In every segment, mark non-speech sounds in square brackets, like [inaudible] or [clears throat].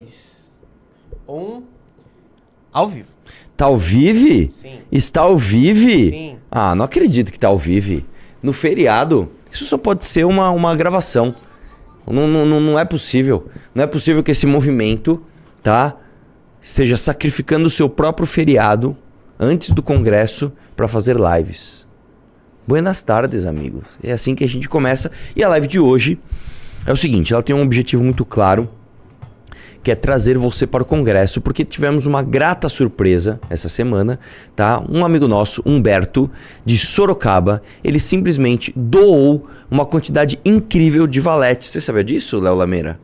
3, 1. Ao vivo. Tá ao vivo? Sim. Está ao vivo? Sim. Ah, não acredito que tá ao vivo. No feriado. Isso só pode ser uma, uma gravação. Não, não, não, não é possível. Não é possível que esse movimento, tá? Esteja sacrificando o seu próprio feriado antes do congresso para fazer lives. Buenas tardes, amigos. É assim que a gente começa. E a live de hoje é o seguinte: ela tem um objetivo muito claro que é trazer você para o congresso, porque tivemos uma grata surpresa essa semana, tá? Um amigo nosso, Humberto, de Sorocaba, ele simplesmente doou uma quantidade incrível de valetes. Você sabia disso, Léo Lameira?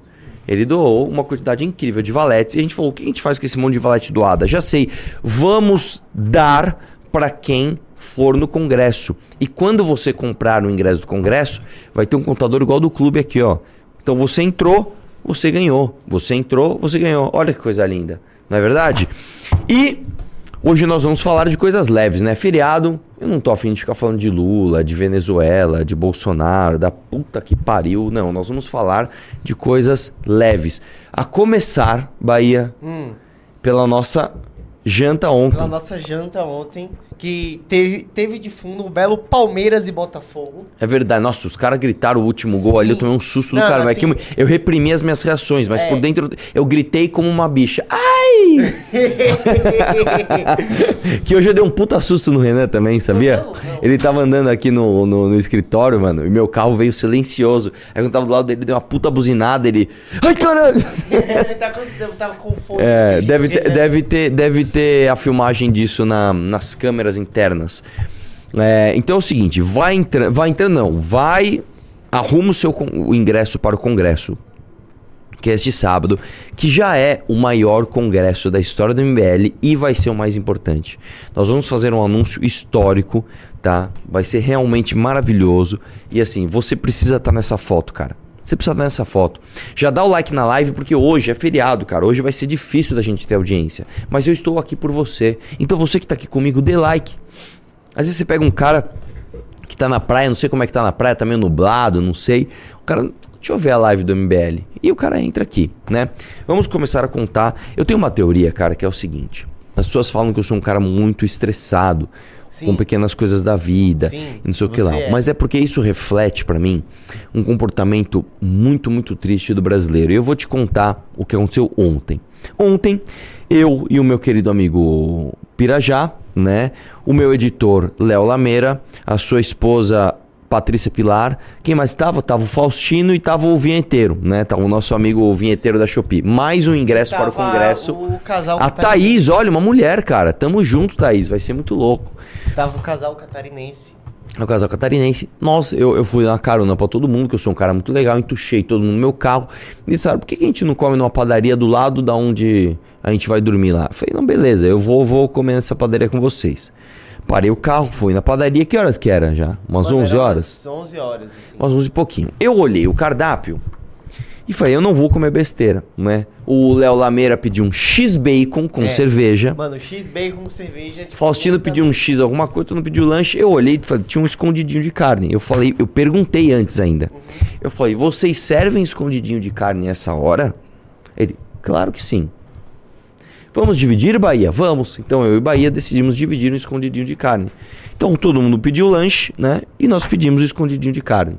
Ele doou uma quantidade incrível de valetes e a gente falou: o que a gente faz com esse monte de valete doada? Já sei, vamos dar para quem for no congresso. E quando você comprar o ingresso do congresso, vai ter um contador igual do clube aqui, ó. Então você entrou, você ganhou. Você entrou, você ganhou. Olha que coisa linda, não é verdade? E hoje nós vamos falar de coisas leves, né? Feriado, eu não tô afim de ficar falando de Lula, de Venezuela, de Bolsonaro, da puta que pariu. Não, nós vamos falar de coisas leves. A começar, Bahia, Hum, pela nossa janta ontem. pela nossa janta ontem, que teve, teve de fundo um belo Palmeiras e Botafogo. É verdade. Nossa, os caras gritaram o último gol ali, eu Sim. tomei um susto do Não, cara. Mas assim- que eu reprimi as minhas reações, mas É. por dentro eu gritei como uma bicha. Ai! [laughs] [laughs] que hoje eu dei um puta susto no Renan também, sabia? Não, não. Ele tava andando aqui no, no, no escritório, mano, e meu carro veio silencioso. Aí quando eu tava do lado dele, ele deu uma puta buzinada, ele. Ai, caralho! [laughs] Ele tá com, tava com fome. É, de- deve de- ter, deve, ter, deve ter a filmagem disso na- nas câmeras internas. É, então é o seguinte, vai entrando, vai entrando não, vai, arruma o seu o ingresso para o congresso, que é este sábado, que já é o maior congresso da história do MBL e vai ser o mais importante. Nós vamos fazer um anúncio histórico, tá? Vai ser realmente maravilhoso e assim, você precisa estar nessa foto, cara. Você precisa estar nessa foto. Já dá o like na live, porque hoje é feriado, cara. Hoje vai ser difícil da gente ter audiência. Mas eu estou aqui por você. Então você que está aqui comigo, dê like. Às vezes você pega um cara que tá na praia, não sei como é que tá na praia, tá meio nublado, não sei. O cara, deixa eu ver a live do MBL. E o cara entra aqui, né? Vamos começar a contar. Eu tenho uma teoria, cara, que é o seguinte. As pessoas falam que eu sou um cara muito estressado Sim. com pequenas coisas da vida, Sim, e não sei o que lá. é. Mas é porque isso reflete pra mim um comportamento muito, muito triste do brasileiro. E eu vou te contar o que aconteceu ontem. Ontem, eu e o meu querido amigo Pirajá, né? O meu editor Léo Lameira, a sua esposa Patrícia Pilar. Quem mais estava? Tava o Faustino e tava o vinheteiro, né? Tava o nosso amigo vinheteiro da Shopee. Mais um ingresso para o congresso. O casal A. Thaís, olha, uma mulher, cara. Tamo junto, Thaís. Vai ser muito louco. Tava o casal catarinense. O casal catarinense. Nossa, eu, eu fui dar carona pra todo mundo, que eu sou um cara muito legal, entuchei todo mundo no meu carro. E disseram, por que, que a gente não come numa padaria do lado da onde a gente vai dormir lá? Eu falei, não, beleza, eu vou, vou comer nessa padaria com vocês. Parei o carro, fui na padaria. Que horas que era já? Umas Mano, 11 era horas? umas 11 horas, assim. Umas 11 e pouquinho. Eu olhei o cardápio e falei, eu não vou comer besteira, né? O Léo Lameira pediu um X-Bacon com É. cerveja. Mano, X-Bacon com cerveja. Tipo, Faustino pediu um X alguma coisa, tu não pediu lanche. Eu olhei e falei, tinha um escondidinho de carne. Eu falei, eu perguntei antes ainda. Eu falei, vocês servem escondidinho de carne essa hora? Ele, claro que sim. Vamos dividir, Bahia? Vamos. Então eu e Bahia decidimos dividir um escondidinho de carne. Então todo mundo pediu lanche, né? E nós pedimos o escondidinho de carne.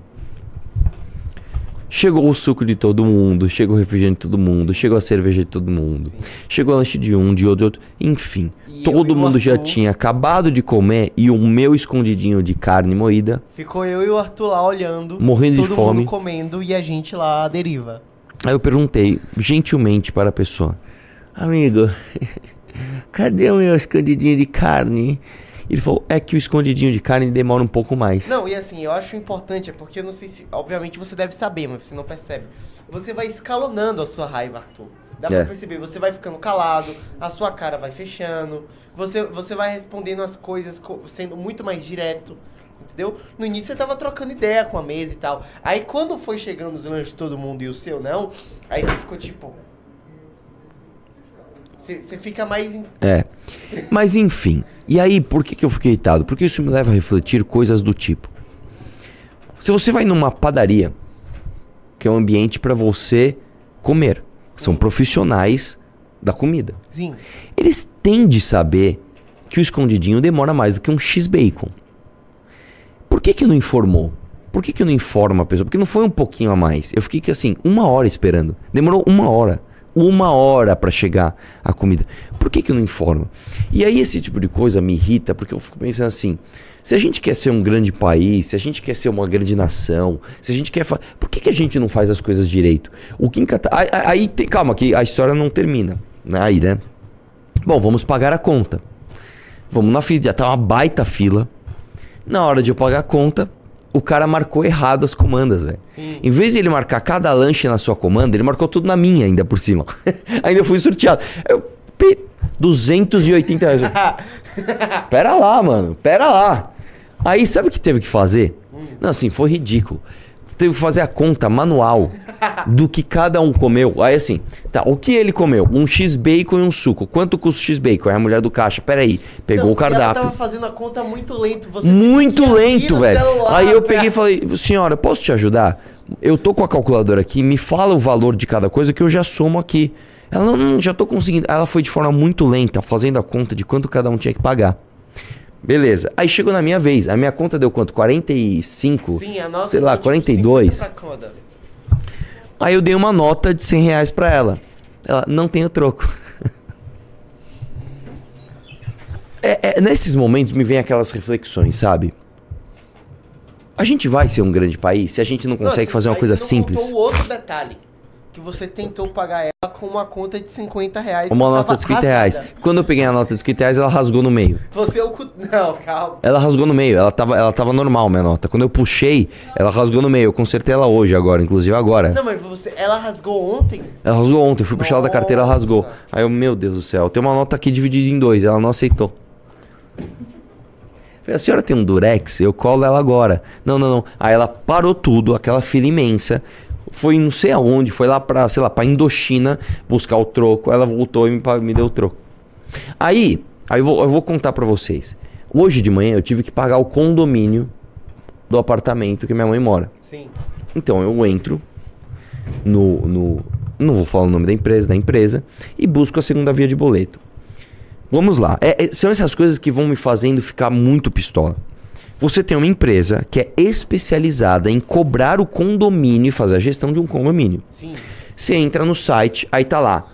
Chegou o suco de todo mundo, chegou o refrigerante de todo mundo, chegou a cerveja de todo mundo, chegou o lanche de um, de outro, de outro. Enfim, E todo mundo já tinha acabado de comer e o meu escondidinho de carne moída. Ficou eu e o Arthur lá olhando. Morrendo de todo fome. mundo comendo e a gente lá à deriva. Aí eu perguntei gentilmente para a pessoa: Amigo, [laughs] cadê o meu escondidinho de carne? Ele falou: É que o escondidinho de carne demora um pouco mais. Não, e assim, eu acho importante, é porque eu não sei se. Obviamente você deve saber, mas você não percebe. Você vai escalonando a sua raiva, Arthur. Dá É. pra perceber, você vai ficando calado, a sua cara vai fechando, você, você vai respondendo as coisas co- sendo muito mais direto. Entendeu? No início você tava trocando ideia com a mesa e tal. Aí quando foi chegando os lanches de todo mundo e o seu não, aí você ficou tipo. Você, fica mais. em- É. Mas enfim. E aí, por que, que eu fiquei irritado? Porque isso me leva a refletir coisas do tipo. Se você vai numa padaria, que é um ambiente para você comer, São profissionais da comida. Sim. Eles têm de saber que o escondidinho demora mais do que um X-Bacon. Por que que não informou? Por que que não informa a pessoa? Porque não foi um pouquinho a mais. Eu fiquei assim, uma hora esperando. Demorou uma hora. Uma hora para chegar a comida. Por que que não informa? E aí esse tipo de coisa me irrita, porque eu fico pensando assim, se a gente quer ser um grande país, se a gente quer ser uma grande nação, se a gente quer... Fa... Por que que a gente não faz as coisas direito? O Kim Kata... Aí, aí tem... Calma, que a história não termina. né? Aí, né? Bom, vamos pagar a conta. Vamos na fila, já tá uma baita fila. Na hora de eu pagar a conta, o cara marcou errado as comandas, velho. Em vez de ele marcar cada lanche na sua comanda, ele marcou tudo na minha ainda por cima. [laughs] ainda fui sorteado. Eu, pi, 280 reais. [laughs] Pera lá, mano. Pera lá. Aí, sabe o que teve que fazer? Não, assim, foi ridículo. Teve que fazer a conta manual do que cada um comeu. Aí assim, tá, o que ele comeu? Um X-Bacon e um suco. Quanto custa o X-Bacon? Aí a mulher do caixa, peraí, pegou Não, o cardápio. Ela tava fazendo a conta muito lento. Você Muito lento, velho. celular Aí eu pra- peguei e falei, senhora, posso te ajudar? Eu tô com a calculadora aqui, me fala o valor de cada coisa que eu já somo aqui. Ela, não, não, já tô conseguindo. Ela foi de forma muito lenta, fazendo a conta de quanto cada um tinha que pagar. Beleza. Aí chegou na minha vez. A minha conta deu quanto? 45? Sim, a nossa sei lá, deu, tipo, 42. 50 pra cada. Aí eu dei uma nota de 100 reais pra ela. Ela, não tenho troco. [laughs] É, é, nesses momentos me vem aquelas reflexões, sabe? A gente vai ser um grande país se a gente não consegue Não, fazer uma coisa simples. o outro detalhe. Você tentou pagar ela com uma conta de 50 reais. Uma nota de 50 reais. Quando eu peguei a nota de 50 reais, ela rasgou no meio. Você é o cu... [laughs] Não, calma. Ela rasgou no meio, ela tava, ela tava normal, minha nota. Quando eu puxei, ela rasgou no meio. Eu consertei ela hoje, agora, inclusive agora. Não, mas você... ela rasgou ontem? Ela rasgou ontem, eu fui puxar ela da carteira, ela rasgou. Aí eu, meu Deus do céu, tem uma nota aqui dividida em dois, ela não aceitou. Falei, a senhora tem um durex? Eu colo ela agora. Não, não, não. Aí ela parou tudo, aquela fila imensa. Foi não sei aonde, foi lá pra, sei lá, pra Indochina buscar o troco. Ela voltou e me, me deu o troco. Aí, aí eu vou, eu vou contar pra vocês. Hoje de manhã eu tive que pagar o condomínio do apartamento que minha mãe mora. Sim. Então eu entro no, no. Não vou falar o nome da empresa, da empresa, e busco a segunda via de boleto. Vamos lá. É- é- são essas coisas que vão me fazendo ficar muito pistola. Você tem uma empresa que é especializada em cobrar o condomínio e fazer a gestão de um condomínio. Sim. Você entra no site, aí tá lá,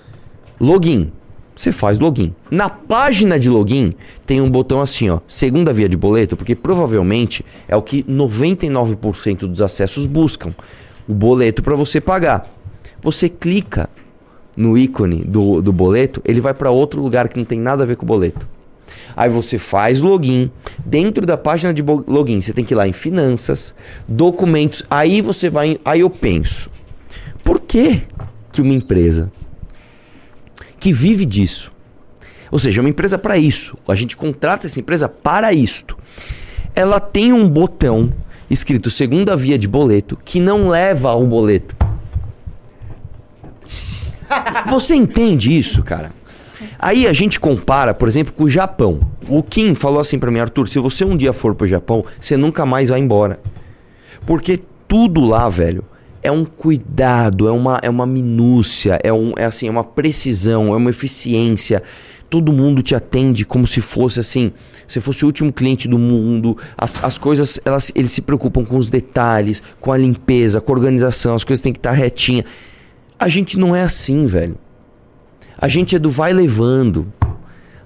login. Você faz login. Na página de login tem um botão assim, ó, segunda via de boleto, porque provavelmente é o que 99% dos acessos buscam, o boleto para você pagar. Você clica no ícone do, do boleto, ele vai para outro lugar que não tem nada a ver com o boleto. Aí você faz login. Dentro da página de login, você tem que ir lá em finanças, documentos. Aí você vai. em- Aí eu penso: por que, que uma empresa que vive disso, ou seja, uma empresa para isso, a gente contrata essa empresa para isto, ela tem um botão escrito segunda via de boleto que não leva ao boleto. Você entende isso, cara? Aí a gente compara, por exemplo, com o Japão. O Kim falou assim pra mim, Arthur, se você um dia for pro Japão, você nunca mais vai embora. Porque tudo lá, velho, é um cuidado, é uma, é uma minúcia, é, um, é assim, é uma precisão, é uma eficiência. Todo mundo te atende como se fosse assim, se fosse o último cliente do mundo. As, as coisas, elas, eles se preocupam com os detalhes, com a limpeza, com a organização, as coisas têm que estar retinha. A gente não é assim, velho. A gente é do vai levando.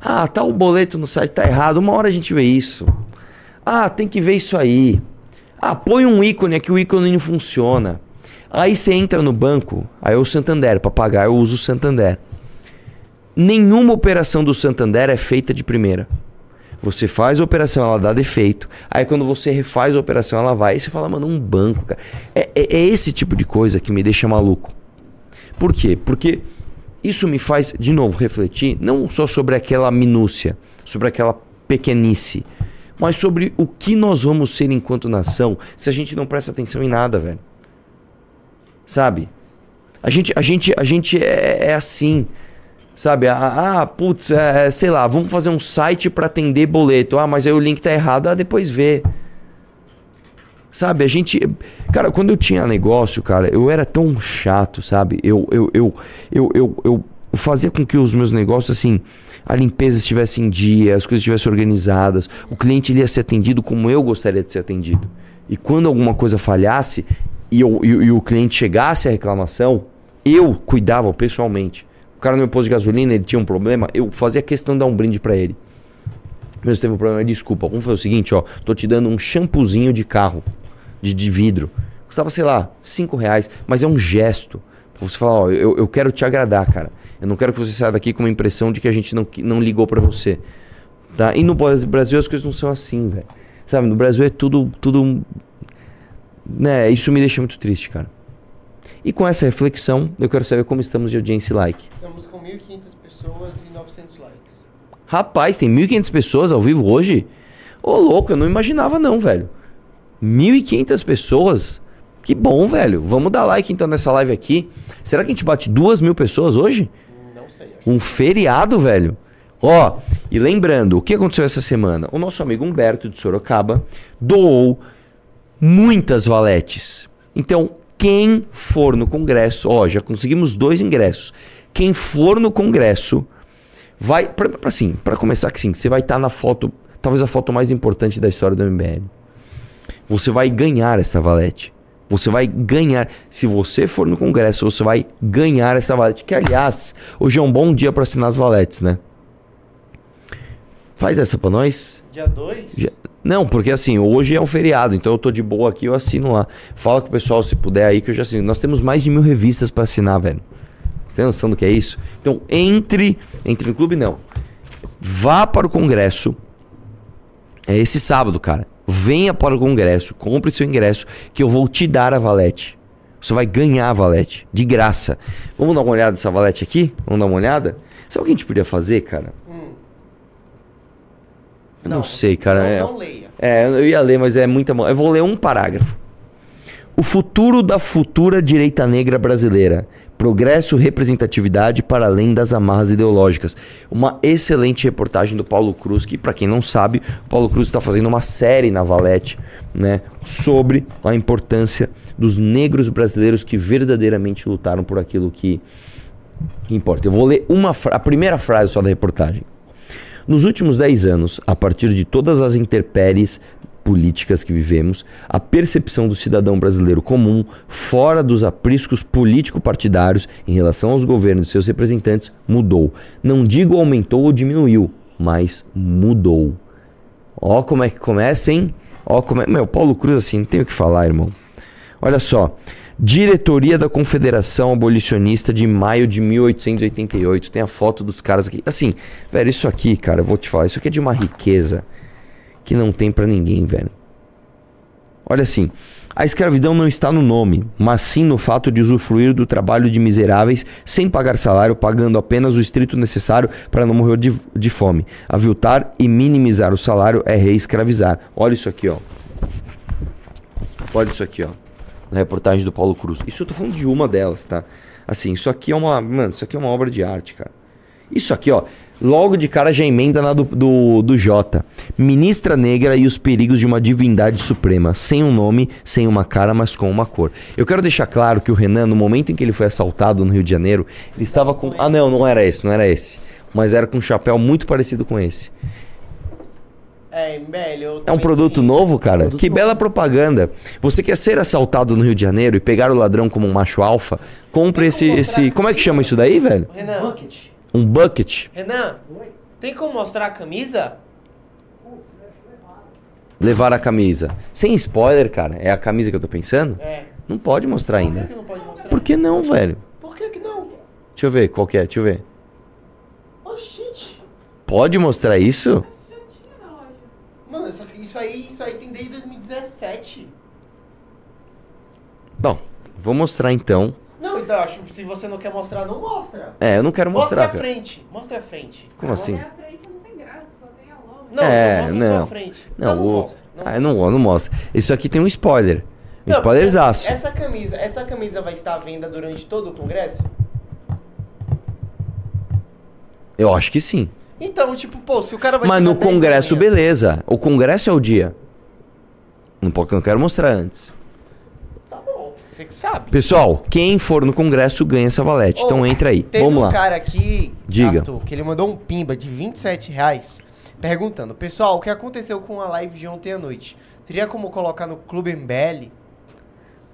Ah, tá o boleto no site tá errado. Uma hora a gente vê isso. Ah, tem que ver isso aí. Ah, põe um ícone aqui, o ícone não funciona. Aí você entra no banco, aí é o Santander, para pagar eu uso o Santander. Nenhuma operação do Santander é feita de primeira. Você faz a operação, ela dá defeito. Aí quando você refaz a operação, ela vai. Aí você fala, mano, um banco, cara. É, é- é esse tipo de coisa que me deixa maluco. Por quê? Porque isso me faz, de novo, refletir não só sobre aquela minúcia, sobre aquela pequenice, mas sobre o que nós vamos ser enquanto nação se a gente não presta atenção em nada, velho. Sabe? A gente, a gente, a gente é, é assim. Sabe? Ah, ah, putz, é, sei lá, vamos fazer um site para atender boleto. Ah, mas aí o link tá errado. Ah, depois vê. Sabe, a gente. Cara, quando eu tinha negócio, cara, eu era tão chato, sabe? Eu, eu, eu, eu, eu, eu fazia com que os meus negócios, assim, a limpeza estivesse em dia, as coisas estivessem organizadas, o cliente ele ia ser atendido como eu gostaria de ser atendido. E quando alguma coisa falhasse e, eu, e, e o cliente chegasse à reclamação, eu cuidava pessoalmente. O cara no meu posto de gasolina, ele tinha um problema, eu fazia questão de dar um brinde para ele. Mesmo teve um problema, desculpa. Vamos fazer o seguinte, ó, tô te dando um shampoozinho de carro, de, de vidro. Custava, sei lá, 5 reais, mas é um gesto. Você falar, ó, eu, eu quero te agradar, cara. Eu não quero que você saia daqui com uma impressão de que a gente não, não ligou para você. Tá? E no Brasil as coisas não são assim, velho. Sabe, no Brasil é tudo, tudo. Né, isso me deixa muito triste, cara. E com essa reflexão, eu quero saber como estamos de audiência e like. Estamos com 1.500 pessoas e 900 likes. Rapaz, tem 1.500 pessoas ao vivo hoje? Ô, louco, eu não imaginava não, velho. 1.500 pessoas? Que bom, velho. Vamos dar like então nessa live aqui. Será que a gente bate duas mil pessoas hoje? Não sei. Um feriado, velho. Ó, e lembrando, o que aconteceu essa semana? O nosso amigo Humberto de Sorocaba doou muitas valetes. Então, quem for no congresso, ó, já conseguimos dois ingressos. Quem for no congresso vai para assim, para começar que sim, você vai estar tá na foto, talvez a foto mais importante da história do MBL. Você vai ganhar essa valete. Você vai ganhar. Se você for no congresso, você vai ganhar essa valete. Que, aliás, hoje é um bom dia para assinar as valetes, né? Faz essa para nós. Dia 2? Não, porque assim, hoje é um feriado, então eu tô de boa aqui, eu assino lá. Fala com o pessoal, se puder aí, que eu já assino. Nós temos mais de mil revistas para assinar, velho. Você tem noção do que é isso? Então, entre. Entre no clube, não. Vá para o congresso. É esse sábado, cara. Venha para o congresso, compre seu ingresso, que eu vou te dar a valete. Você vai ganhar a valete, de graça. Vamos dar uma olhada nessa valete aqui? Vamos dar uma olhada? Sabe o que a gente podia fazer, cara? Hum. Eu não, sei, cara. Não, é, não leia. é, eu ia ler, mas é muita mão. Eu vou ler um parágrafo. O futuro da futura direita negra brasileira. Progresso representatividade para além das amarras ideológicas. Uma excelente reportagem do Paulo Cruz, que, para quem não sabe, o Paulo Cruz está fazendo uma série na Valete né, sobre a importância dos negros brasileiros que verdadeiramente lutaram por aquilo que importa. Eu vou ler uma a primeira frase só da reportagem. Nos últimos 10 anos, a partir de todas as intempéries políticas que vivemos, a percepção do cidadão brasileiro comum, fora dos apriscos político-partidários em relação aos governos e seus representantes, mudou. Não digo aumentou ou diminuiu, mas mudou. Ó como é que começa, hein? Ó como é... Meu, Paulo Cruz assim, não tem o que falar, irmão. Olha só. Diretoria da Confederação Abolicionista de maio de 1888. Tem a foto dos caras aqui. Assim, velho, isso aqui, cara, eu vou te falar, isso aqui é de uma riqueza que não tem para ninguém, velho. Olha assim, a escravidão não está no nome, mas sim no fato de usufruir do trabalho de miseráveis sem pagar salário, pagando apenas o estrito necessário para não morrer de, de fome. Aviltar e minimizar o salário é reescravizar. Olha isso aqui, ó. Olha isso aqui, ó. Na reportagem do Paulo Cruz. Isso eu tô falando de uma delas, tá? Assim, isso aqui é uma. Mano, isso aqui é uma obra de arte, cara. Isso aqui, ó. Logo de cara já emenda na do, do, do Jota. Ministra negra e os perigos de uma divindade suprema. Sem um nome, sem uma cara, mas com uma cor. Eu quero deixar claro que o Renan, no momento em que ele foi assaltado no Rio de Janeiro, ele estava com. Ah, não, não era esse, não era esse. Mas era com um chapéu muito parecido com esse. É, eu É um produto tenho- novo, cara? Produto que novo. bela propaganda. Você quer ser assaltado no Rio de Janeiro e pegar o ladrão como um macho alfa? Compre esse, como esse. Como é que chama isso daí, velho? Renan, Bucket. Um bucket. Renan, tem como mostrar a camisa? Levar a camisa. Sem spoiler, cara. É a camisa que eu tô pensando? É. Não pode mostrar Por que, ainda. que não pode mostrar? Por que não, velho? Por que que não? Deixa eu ver qual que é, deixa eu ver. Oxente. Pode mostrar isso? Mano, isso aí, isso aí tem desde 2017. Bom, vou mostrar então. Não, então, acho que se você não quer mostrar, não mostra. É, eu não quero Mostra mostrar, a cara. frente. Mostra a frente. Como assim? A frente não tem graça, só tem a logo. Não, É, então mostra não. a frente. Não, Não, não o... mostra. Não ah, não, não mostra. Isso aqui tem um spoiler. Um Não, spoilerzaço. Essa, essa camisa, essa camisa vai estar à venda durante todo o congresso? Eu acho que sim. Então, tipo, pô, se o cara vai Mas no 10 da congresso, beleza. O congresso é o dia. Não, pode, não quero mostrar antes. Você que sabe. Pessoal, quem for no congresso ganha essa valete. então Ô, entra aí. Teve Vamos um lá. cara aqui, Diga. Arthur, que ele mandou um pimba de 27 reais perguntando: Pessoal, o que aconteceu com a live de ontem à noite? Teria como colocar no Clube MBL?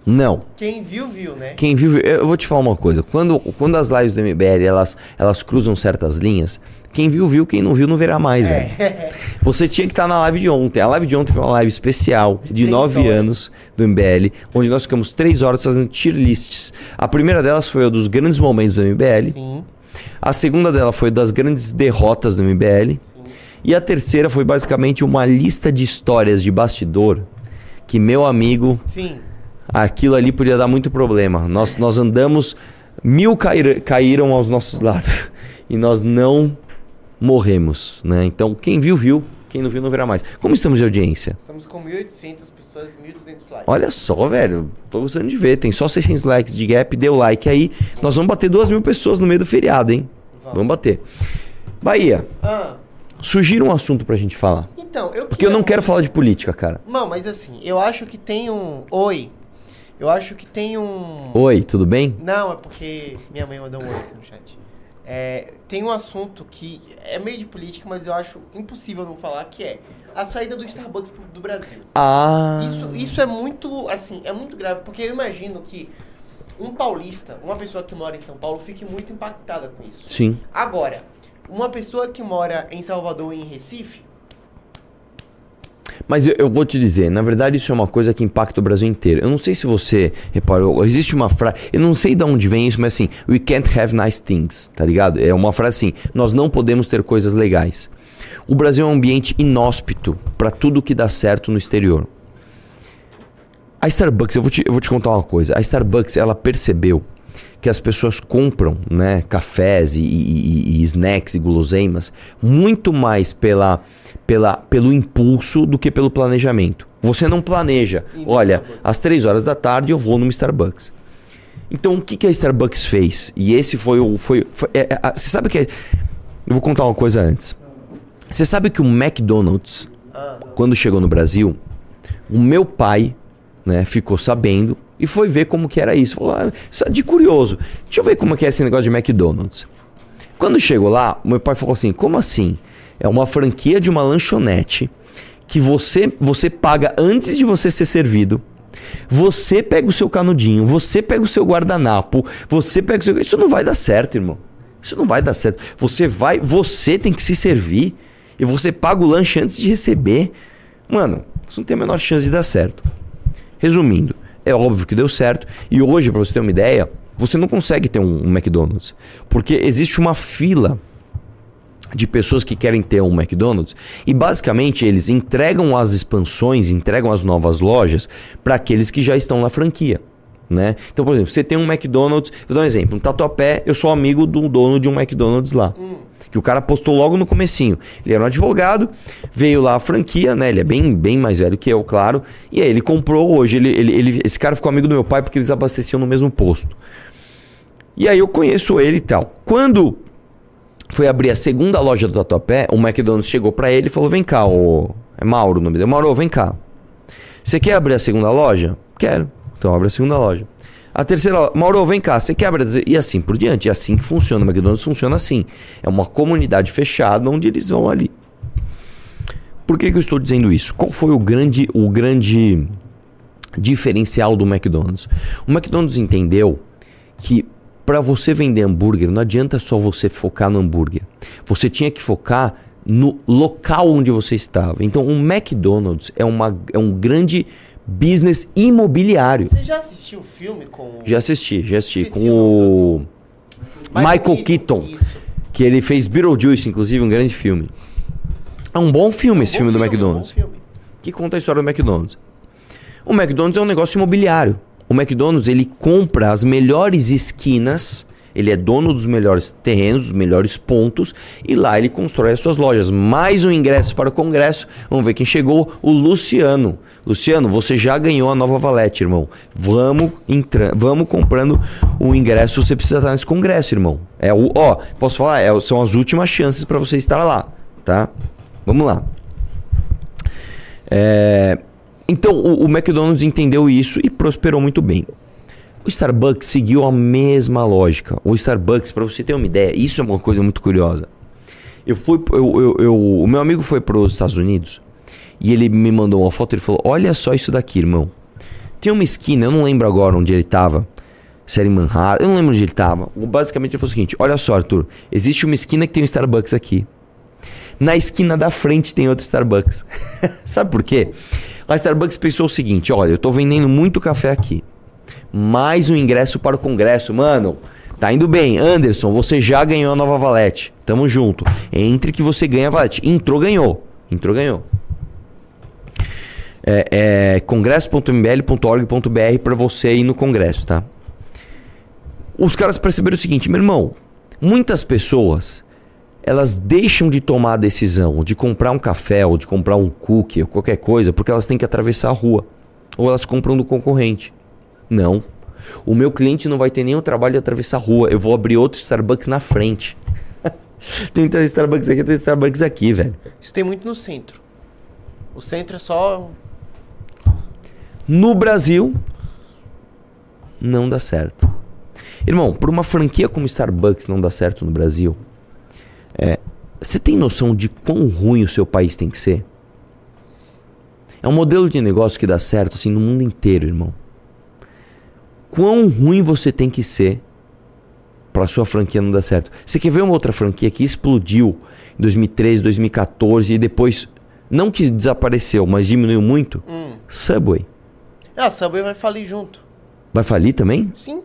Não. Quem viu, viu, né? Quem vive, eu vou te falar uma coisa. Quando, quando as lives do MBL elas, elas cruzam certas linhas, quem viu, viu. Quem não viu, não verá mais, velho. É. [laughs] Você tinha que estar na live de ontem. A live de ontem foi uma live especial de três 9 horas. anos do MBL, onde nós ficamos 3 horas fazendo tier lists. A primeira delas foi a dos grandes momentos do MBL. Sim, A segunda dela foi das grandes derrotas do MBL. sim. E a terceira foi basicamente uma lista de histórias de bastidor que, meu amigo, Sim. Aquilo ali podia dar muito problema. Nós, nós andamos, mil cair, caíram aos nossos [laughs] lados e nós não morremos, né? Então, quem viu, viu. Quem não viu, não verá mais. Como estamos de audiência? Estamos com 1.800 pessoas, 1.200 likes. Olha só, velho. Tô gostando de ver. Tem só 600 likes de gap. Dê o like aí. Nós vamos bater 2 mil pessoas no meio do feriado, hein? Vamos. Vamos bater. Bahia, Ah, sugira um assunto pra gente falar. então, eu Porque eu não quero falar de política, cara. Não, mas assim, eu acho que tem um. Oi. Eu acho que tem um. Oi, tudo bem? Não, é porque minha mãe mandou um oi aqui no chat. É, tem um assunto que é meio de política, mas eu acho impossível não falar, que é a saída do Starbucks do Brasil. Ah. Isso, isso é muito, assim, é muito grave, porque eu imagino que um paulista, uma pessoa que mora em São Paulo, fique muito impactada com isso. Sim. Agora, uma pessoa que mora em Salvador e em Recife, Mas eu, eu vou te dizer, na verdade isso é uma coisa que impacta o Brasil inteiro. Eu não sei se você reparou, existe uma frase, eu não sei de onde vem isso, mas assim, we can't have nice things, tá ligado? É uma frase assim, nós não podemos ter coisas legais. O Brasil é um ambiente inóspito para tudo que dá certo no exterior. A Starbucks, eu vou, te, eu vou te contar uma coisa. A Starbucks, ela percebeu que as pessoas compram né, cafés e, e- e snacks e guloseimas muito mais pela, pela, pelo impulso do que pelo planejamento. Você não planeja. Olha, às três horas da tarde eu vou numa Starbucks. Então o que, que a Starbucks fez? E esse foi o. Foi, foi- é- é- a- você sabe que. é- Eu vou contar uma coisa antes. Você sabe que o McDonald's, ah, quando chegou no Brasil, o meu pai, né, ficou sabendo e foi ver como que era isso. Falou, ah, é de curioso. Deixa eu ver como que é esse negócio de McDonald's. Quando chegou lá, meu pai falou assim: "Como assim? É uma franquia de uma lanchonete que você você paga antes de você ser servido. Você pega o seu canudinho, você pega o seu guardanapo, você pega o seu. Isso não vai dar certo, irmão. Isso não vai dar certo. Você vai, você tem que se servir e você paga o lanche antes de receber. Mano, isso não tem a menor chance de dar certo. Resumindo, é óbvio que deu certo e hoje, pra você ter uma ideia, você não consegue ter um, um McDonald's porque existe uma fila de pessoas que querem ter um McDonald's e basicamente eles entregam as expansões, entregam as novas lojas para aqueles que já estão na franquia. Né? Então, por exemplo, você tem um McDonald's, vou dar um exemplo, um Tatuapé, eu sou amigo do dono de um McDonald's lá. Que o cara postou logo no comecinho. Ele era um advogado, veio lá a franquia, né? Ele é bem, bem mais velho que eu, claro. E aí ele comprou hoje. Ele, ele, ele- esse cara ficou amigo do meu pai porque eles abasteciam no mesmo posto. E aí eu conheço ele e tal. Quando foi abrir a segunda loja do Tatuapé, o McDonald's chegou pra ele e falou: Vem cá, ô... é Mauro o nome dele. Mauro, vem cá. Você quer abrir a segunda loja? Quero. Então abre a segunda loja. A terceira Mauro, vem cá, você quer abrir? a terceira? E assim por diante. É assim que funciona. O McDonald's funciona assim. É uma comunidade fechada onde eles vão ali. Por que, que eu estou dizendo isso? Qual foi o grande, o grande diferencial do McDonald's? O McDonald's entendeu que para você vender hambúrguer, não adianta só você focar no hambúrguer. Você tinha que focar no local onde você estava. Então, o McDonald's é, uma, é um grande business imobiliário. você já assistiu o filme com Já assisti, já assisti. Esqueci Com o o Michael Keaton. Isso. que ele fez Beetlejuice, inclusive, um grande filme. É um bom filme esse Bom filme do bom McDonald's. filme. que conta a história do McDonald's. O McDonald's é um negócio imobiliário. O McDonald's ele compra as melhores esquinas, ele é dono dos melhores terrenos, dos melhores pontos, e lá ele constrói as suas lojas. Mais um ingresso para o congresso. Vamos ver quem chegou, o Luciano. Luciano, você já ganhou a nova valete, irmão. Vamos entra vamos comprando o ingresso, você precisa estar nesse congresso, irmão. É o, ó, posso falar, É, são as últimas chances para você estar lá, tá? Vamos lá. É, Então o, o McDonald's entendeu isso e prosperou muito bem. O Starbucks seguiu a mesma lógica. O Starbucks, para você ter uma ideia, isso é uma coisa muito curiosa. Eu fui, eu, eu, eu- o meu amigo foi para os Estados Unidos e ele me mandou uma foto. Ele falou: Olha só isso daqui, irmão. Tem uma esquina, eu não lembro agora onde ele tava. Se era em Manhattan, eu não lembro onde ele tava. Basicamente ele falou o seguinte: Olha só, Arthur, existe uma esquina que tem um Starbucks aqui. Na esquina da frente tem outro Starbucks. [laughs] Sabe por quê? A Starbucks pensou o seguinte: olha, eu tô vendendo muito café aqui. Mais um ingresso para o congresso. Mano, tá indo bem. Anderson, você já ganhou a nova valete. Tamo junto. Entre que você ganha a valete. Entrou, ganhou. Entrou, ganhou. É, é congresso.mbl.org.br para você ir no congresso, tá? Os caras perceberam o seguinte, meu irmão, muitas pessoas elas deixam de tomar a decisão de comprar um café ou de comprar um cookie ou qualquer coisa porque elas têm que atravessar a rua ou elas compram do concorrente. Não. O meu cliente não vai ter nenhum trabalho de atravessar a rua. Eu vou abrir outro Starbucks na frente. [laughs] tem três Starbucks aqui, tem Starbucks aqui, velho. Isso tem muito no centro. O centro é só. No Brasil, não dá certo. Irmão, por uma franquia como Starbucks não dá certo no Brasil, é, você tem noção de quão ruim o seu país tem que ser? É um modelo de negócio que dá certo assim no mundo inteiro, irmão. Quão ruim você tem que ser para sua franquia não dar certo? Você quer ver uma outra franquia que explodiu em 2013, 2014 e depois não que desapareceu, mas diminuiu muito? Hum. Subway. Ah, a Subway vai falir junto. Vai falir também? Sim.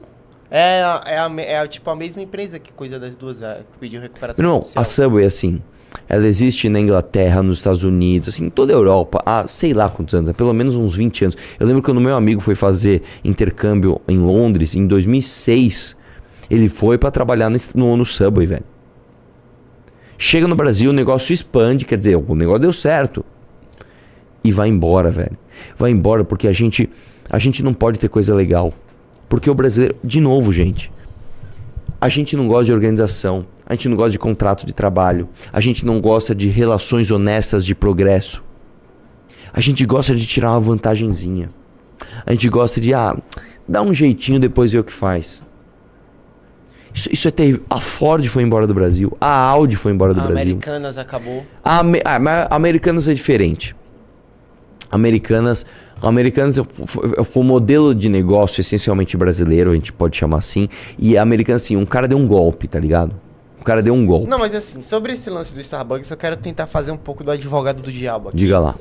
É, a- é, a, é a- tipo a mesma empresa que coisa das duas, é, que pediu recuperação Não, judicial. a Subway, assim, ela existe na Inglaterra, nos Estados Unidos, assim, em toda a Europa, há sei lá quantos anos, há pelo menos uns 20 anos. Eu lembro quando meu amigo foi fazer intercâmbio em Londres, em 2006, ele foi pra trabalhar no, no Subway, velho. Chega no Brasil, o negócio expande, quer dizer, o negócio deu certo. E vai embora, velho. Vai embora porque a gente, a gente não pode ter coisa legal. Porque o brasileiro, de novo, gente, a gente não gosta de organização, a gente não gosta de contrato de trabalho, a gente não gosta de relações honestas de progresso. A gente gosta de tirar uma vantagenzinha. A gente gosta de, ah, dá um jeitinho, depois ver o que faz. Isso, isso é terrível. A Ford foi embora do Brasil, a Audi foi embora do a Brasil. Americanas acabou. A ah, mas Americanas é diferente. Americanas, Americanas foi um modelo de negócio essencialmente brasileiro, a gente pode chamar assim. E a Americanas, assim, um cara deu um golpe, tá ligado? O cara deu um golpe. Não, mas assim, sobre esse lance do Starbucks, eu quero tentar fazer um pouco do advogado do diabo aqui. Diga lá.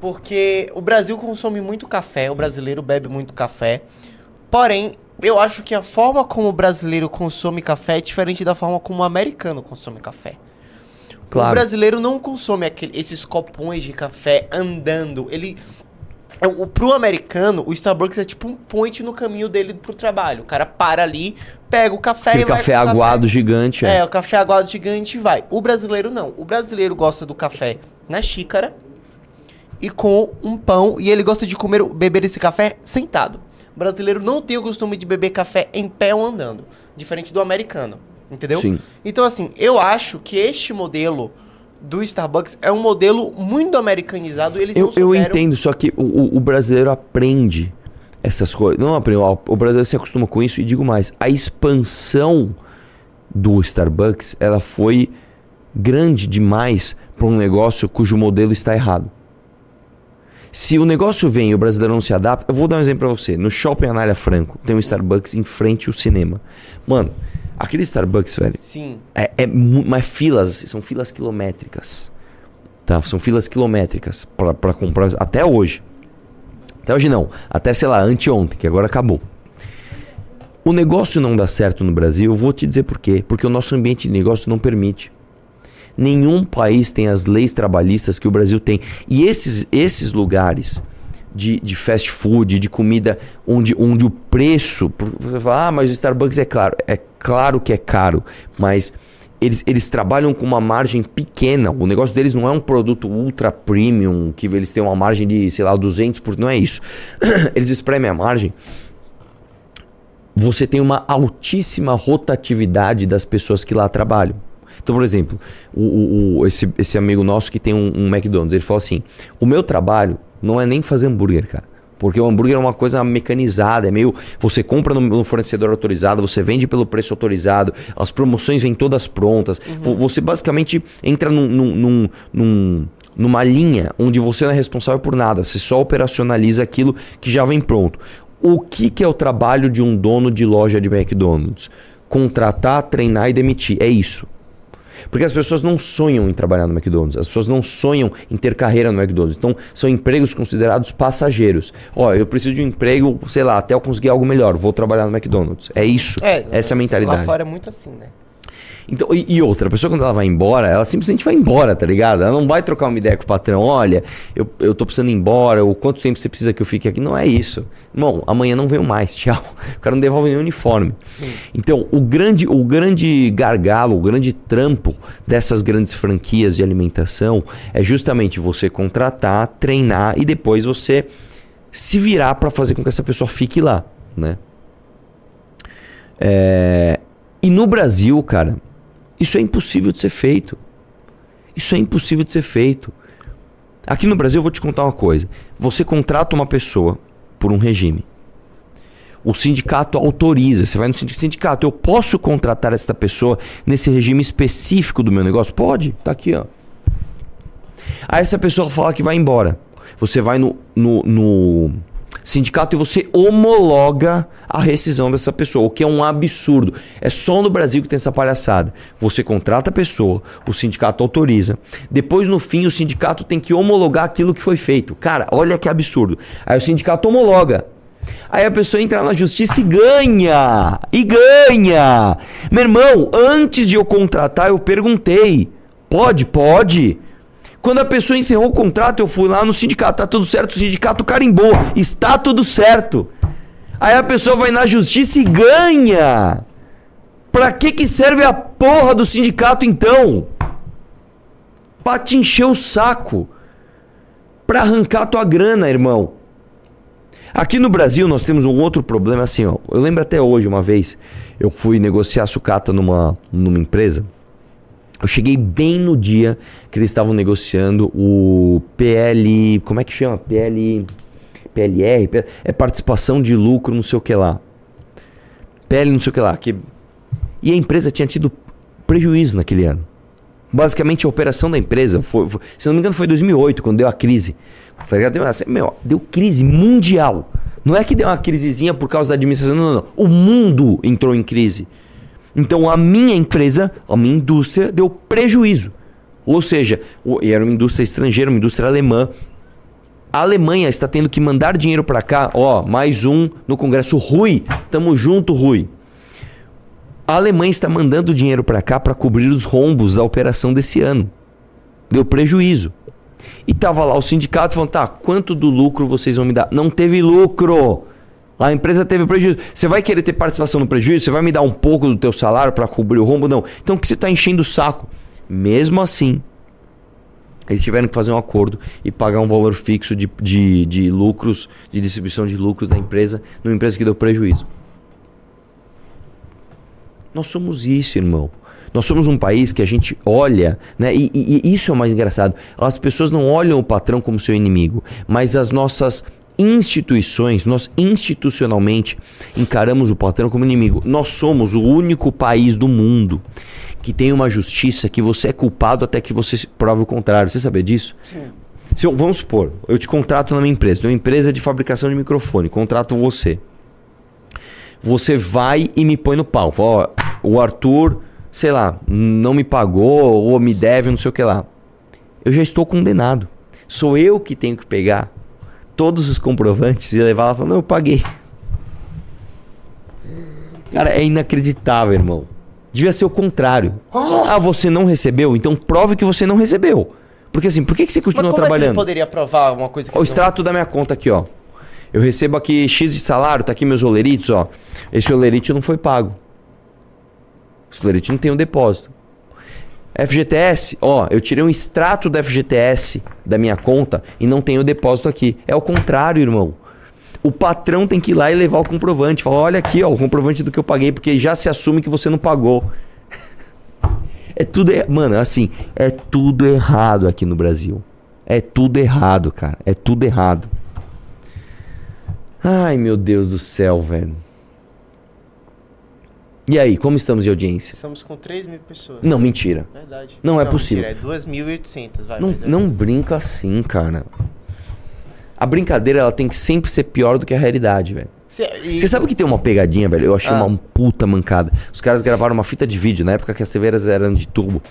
Porque o Brasil consome muito café, o brasileiro bebe muito café. Porém, eu acho que a forma como o brasileiro consome café é diferente da forma como o americano consome café. O Claro. brasileiro não consome aquele- esses copões de café andando. Ele. É, O, pro americano, o Starbucks é tipo um point no caminho dele pro trabalho. O cara para ali, pega o café Aquele e vai café aguado gigante. é, É. o café aguado gigante e vai. O brasileiro não. O brasileiro gosta do café na xícara e com um pão. E ele gosta de comer, beber esse café sentado. O brasileiro não tem o costume de beber café em pé ou andando. Diferente do americano. Entendeu? Sim. Então, assim, eu acho que este modelo do Starbucks é um modelo muito americanizado. Eles Eu, eu entendo, só que o, o- brasileiro aprende essas coisas. Não aprende, o brasileiro se acostuma com isso. E digo mais, a expansão do Starbucks, ela foi grande demais para um negócio cujo modelo está errado. Se o negócio vem e o brasileiro não se adapta, eu vou dar um exemplo pra você. No shopping Anália Franco, tem um Starbucks em frente ao cinema. Mano, aquele Starbucks, velho, Sim. é, é mas filas, assim, são filas quilométricas. Tá? São filas quilométricas pra comprar até hoje. Até hoje não, até sei lá, anteontem, que agora acabou. O negócio não dá certo no Brasil, eu vou te dizer por quê. Porque o nosso ambiente de negócio não permite. Nenhum país tem as leis trabalhistas que o Brasil tem. E esses, esses lugares de, de fast food, de comida, onde, onde o preço. Você fala, ah, mas o Starbucks é claro. É claro que é caro, mas eles, eles trabalham com uma margem pequena. O negócio deles não é um produto ultra premium, que eles têm uma margem de, sei lá, 200%. Por... Não é isso. [clears throat] eles espremem a margem você tem uma altíssima rotatividade das pessoas que lá trabalham. Então, por exemplo, o, o- o- esse, esse amigo nosso que tem um, um McDonald's, ele falou assim: o meu trabalho não é nem fazer hambúrguer, cara. Porque o hambúrguer é uma coisa mecanizada, é meio. Você compra no, no fornecedor autorizado, você vende pelo preço autorizado, as promoções vêm todas prontas. Vo- Você basicamente entra num, num- num- num- numa linha onde você não é responsável por nada, você só operacionaliza aquilo que já vem pronto. O que, que é o trabalho de um dono de loja de McDonald's? Contratar, treinar e demitir. É isso. Porque as pessoas não sonham em trabalhar no McDonald's, as pessoas não sonham em ter carreira no McDonald's. Então, são empregos considerados passageiros. Ó, eu preciso de um emprego, sei lá, até eu conseguir algo melhor, vou trabalhar no McDonald's. É isso. essa é a mentalidade. Lá fora é muito assim, né? Então, e, e outra, a pessoa quando ela vai embora, ela simplesmente vai embora, tá ligado? Ela não vai trocar uma ideia com o patrão, olha, eu, eu tô precisando ir embora, ou quanto tempo você precisa que eu fique aqui. Não é isso. Irmão, amanhã não venho mais, [laughs] tchau. O cara não devolve nem uniforme. Então, o grande, o grande gargalo, o grande trampo dessas grandes franquias de alimentação é justamente você contratar, treinar e depois você se virar para fazer com que essa pessoa fique lá, né? É, E no Brasil, cara, isso é impossível de ser feito. Isso é impossível de ser feito. Aqui no Brasil, eu vou te contar uma coisa. Você contrata uma pessoa por um regime. O sindicato autoriza. Você vai no sindicato. Eu posso contratar esta pessoa nesse regime específico do meu negócio? Pode. Tá aqui, ó. Aí essa pessoa fala que vai embora. Você vai no, no, no sindicato e você homologa a rescisão dessa pessoa, o que é um absurdo. É só no Brasil que tem essa palhaçada. Você contrata a pessoa, o sindicato autoriza. Depois, no fim, o sindicato tem que homologar aquilo que foi feito. Cara, olha que absurdo. Aí o sindicato homologa. Aí a pessoa entra na justiça e ganha! E ganha! Meu irmão, antes de eu contratar, eu perguntei. Pode? Pode. Quando a pessoa encerrou o contrato, eu fui lá no sindicato, tá tudo certo, o sindicato carimbou, está tudo certo. Aí a pessoa vai na justiça e ganha. Pra que que serve a porra do sindicato então? Pra te encher o saco. Pra arrancar tua grana, irmão. Aqui no Brasil nós temos um outro problema assim, ó. Eu lembro até hoje uma vez, eu fui negociar sucata numa, numa empresa. Eu cheguei bem no dia que eles estavam negociando o PL. Como é que chama? PL. PLR? P- É participação de lucro, não sei o que lá. PL, não sei o que lá. Que... E a empresa tinha tido prejuízo naquele ano. Basicamente, a operação da empresa, foi, foi- se não me engano, foi em 2008, quando deu a crise. Tá? Deu, meu, deu crise mundial. Não é que deu uma crisezinha por causa da administração, não, não, não. O mundo entrou em crise. Então a minha empresa, a minha indústria, deu prejuízo. Ou seja, era uma indústria estrangeira, uma indústria alemã. A Alemanha está tendo que mandar dinheiro para cá, ó, mais um no Congresso. Rui, tamo junto, Rui. A Alemanha está mandando dinheiro para cá para cobrir os rombos da operação desse ano. Deu prejuízo. E tava lá o sindicato falando, tá, quanto do lucro vocês vão me dar? Não teve lucro. A empresa teve prejuízo. Você vai querer ter participação no prejuízo? Você vai me dar um pouco do teu salário para cobrir o rombo? Não. Então o que você está enchendo o saco? Mesmo assim, eles tiveram que fazer um acordo e pagar um valor fixo de, de, de lucros, de distribuição de lucros da empresa, numa empresa que deu prejuízo. Nós somos isso, irmão. Nós somos um país que a gente olha, né? E, e- e isso é o mais engraçado. As pessoas não olham o patrão como seu inimigo, mas as nossas instituições, nós institucionalmente encaramos o patrão como inimigo. Nós somos o único país do mundo que tem uma justiça que você é culpado até que você prove o contrário. Você sabia disso? Sim. Se eu- vamos supor, eu te contrato na minha empresa, uma empresa de fabricação de microfone, contrato você. Você vai e me põe no pau. Fala, ó, o Arthur, sei lá, não me pagou ou me deve, não sei o que lá. Eu já estou condenado. Sou eu que tenho que pegar todos os comprovantes e levar lá e falar, não, eu paguei. Cara, é inacreditável, irmão. Devia ser o contrário. Ah, você não recebeu? Então prove que você não recebeu. Porque assim, por que, que você continua como é que ele trabalhando? poderia provar uma coisa que o ele não- extrato da minha conta aqui, ó. Eu recebo aqui X de salário, tá aqui meus olerites, ó. Esse olerite não foi pago. Esse olerite não tem um depósito. FGTS, ó, eu tirei um extrato da FGTS da minha conta e não tenho depósito aqui. É o contrário, irmão. O patrão tem que ir lá e levar o comprovante. Falar, olha aqui, ó, o comprovante do que eu paguei, porque já se assume que você não pagou. [laughs] É tudo, er- mano, assim, é tudo errado aqui no Brasil. É tudo errado, cara. É tudo errado. Ai, meu Deus do céu, velho. E aí, como estamos de audiência? Estamos com 3 mil pessoas. Não, mentira. Verdade. Não é possível. Mentira, é 2.800, vai. Não, é- não brinca assim, cara. A brincadeira ela tem que sempre ser pior do que a realidade, velho. Cê- Você sabe que tem uma pegadinha, velho? Eu achei Ah. uma puta mancada. Os caras gravaram uma fita de vídeo, na época que as TVs eram de tubo.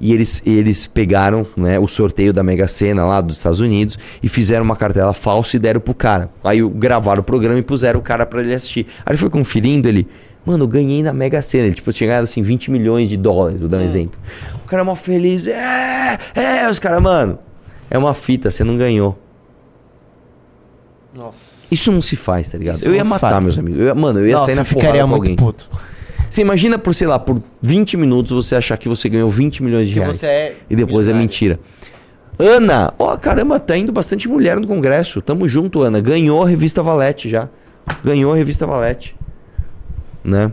E eles, eles pegaram né, o sorteio da Mega Sena lá dos Estados Unidos e fizeram uma cartela falsa e deram pro cara. Aí gravaram o programa e puseram o cara pra ele assistir. Aí ele foi conferindo, ele... Mano, eu ganhei na Mega Sena. Ele, tipo, tinha ganhado, assim, 20 milhões de dólares, vou dar um exemplo. O cara é mó feliz. É, é, os caras, mano... É uma fita, você não ganhou. Nossa. Isso não se faz, tá ligado? Isso eu ia matar faz. meus amigos. Eu ia- mano, eu ia Nossa, sair na ficaria muito alguém. puto. Você imagina por, sei lá, por 20 minutos você achar que você ganhou 20 milhões de Que reais. você é e depois é milionário. mentira. Ana, ó, caramba, tá indo bastante mulher no congresso. Tamo junto, Ana. Ganhou a revista Valete já. Ganhou a revista Valete. Né?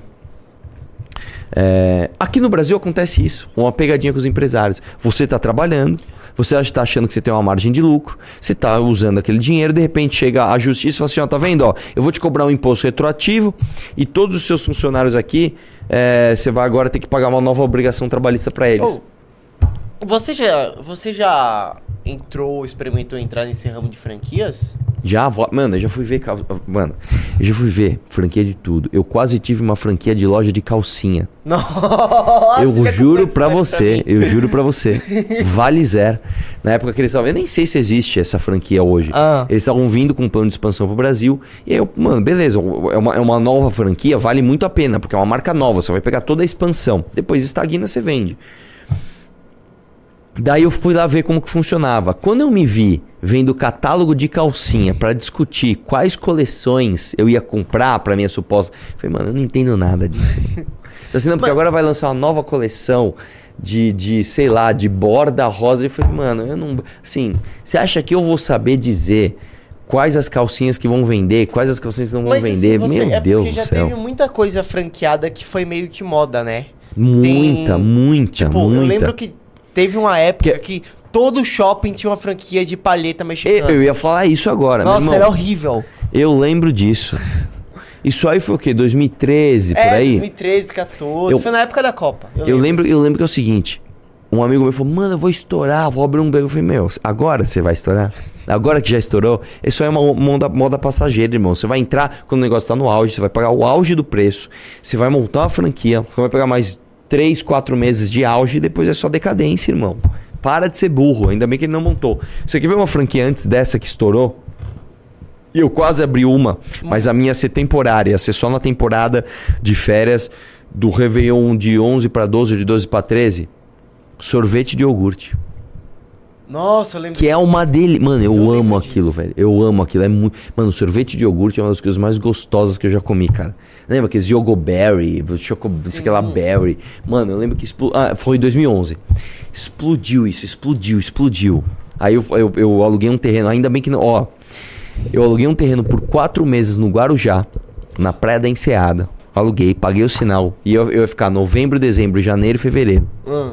É, aqui no Brasil acontece isso, uma pegadinha com os empresários. Você está trabalhando, você está achando que você tem uma margem de lucro, você está usando aquele dinheiro, de repente chega a justiça e fala assim: ó, tá vendo? Ó, eu vou te cobrar um imposto retroativo e todos os seus funcionários aqui, é, você vai agora ter que pagar uma nova obrigação trabalhista para eles. Ô, você já, você já entrou, experimentou entrar nesse ramo de franquias? Já, mano, eu já fui ver. Mano, eu já fui ver franquia de tudo. Eu quase tive uma franquia de loja de calcinha. [laughs] Nossa, eu juro pra você, pra eu juro pra você. Vale zero. Na época que eles estavam. Eu nem sei se existe essa franquia hoje. Ah. Eles estavam vindo com um plano de expansão pro Brasil. E aí eu, mano, beleza, é uma, é uma nova franquia, vale muito a pena, porque é uma marca nova, você vai pegar toda a expansão. Depois estagna, você vende. Daí eu fui lá ver como que funcionava. Quando eu me vi vendo o catálogo de calcinha pra discutir quais coleções eu ia comprar pra minha suposta, eu falei, mano, eu não entendo nada disso. Então, [laughs] assim, não, porque agora vai lançar uma nova coleção de, de, sei lá, de borda rosa. Eu falei, mano, eu não. Assim, você acha que eu vou saber dizer quais as calcinhas que vão vender, quais as calcinhas que não vão Mas, vender? você- Meu é Deus do já céu. teve muita coisa franqueada que foi meio que moda, né? Muita, tem- muita, Tipo, muita. eu lembro que teve uma época Que- que, todo shopping tinha uma franquia de palheta Eu, mexicana. eu ia falar isso agora. Nossa, irmão. era horrível. Eu lembro disso. Isso aí foi o quê? 2013, por é, aí? 2013, 14. Eu- Foi na época da Copa. Eu lembro, eu lembro que é o seguinte. Um amigo meu falou, mano, eu vou estourar, vou abrir um beco. Eu falei, meu, agora você vai estourar? Agora que já estourou, isso aí é uma moda, moda passageira, irmão. Você vai entrar quando o negócio tá no auge, você vai pagar o auge do preço, você vai montar uma franquia, você vai pegar mais 3, 4 meses de auge e depois é só decadência, irmão. Para de ser burro, ainda bem que ele não montou. Você quer ver uma franquia antes dessa que estourou? Eu quase abri uma, mas a minha ia ser temporária, ia ser só na temporada de férias do Réveillon de 11 para 12, de 12 para 13. Sorvete de iogurte. Nossa, eu lembro. Que é uma dele. Mano, eu, Eu amo aquilo, disso. velho. Eu amo aquilo. É muito. Mano, sorvete de iogurte é uma das coisas mais gostosas que eu já comi, cara. Lembra aqueles yogoberry, choco, não sei o que lá, berry. Mano, eu lembro que explo... ah, foi em 2011. Explodiu isso, explodiu, explodiu. Aí eu, eu, eu aluguei um terreno, ainda bem que não. Ó, eu aluguei um terreno por quatro meses no Guarujá, na Praia da Enseada. Aluguei, paguei o sinal. E eu, eu ia ficar novembro, dezembro, janeiro e fevereiro. Hum.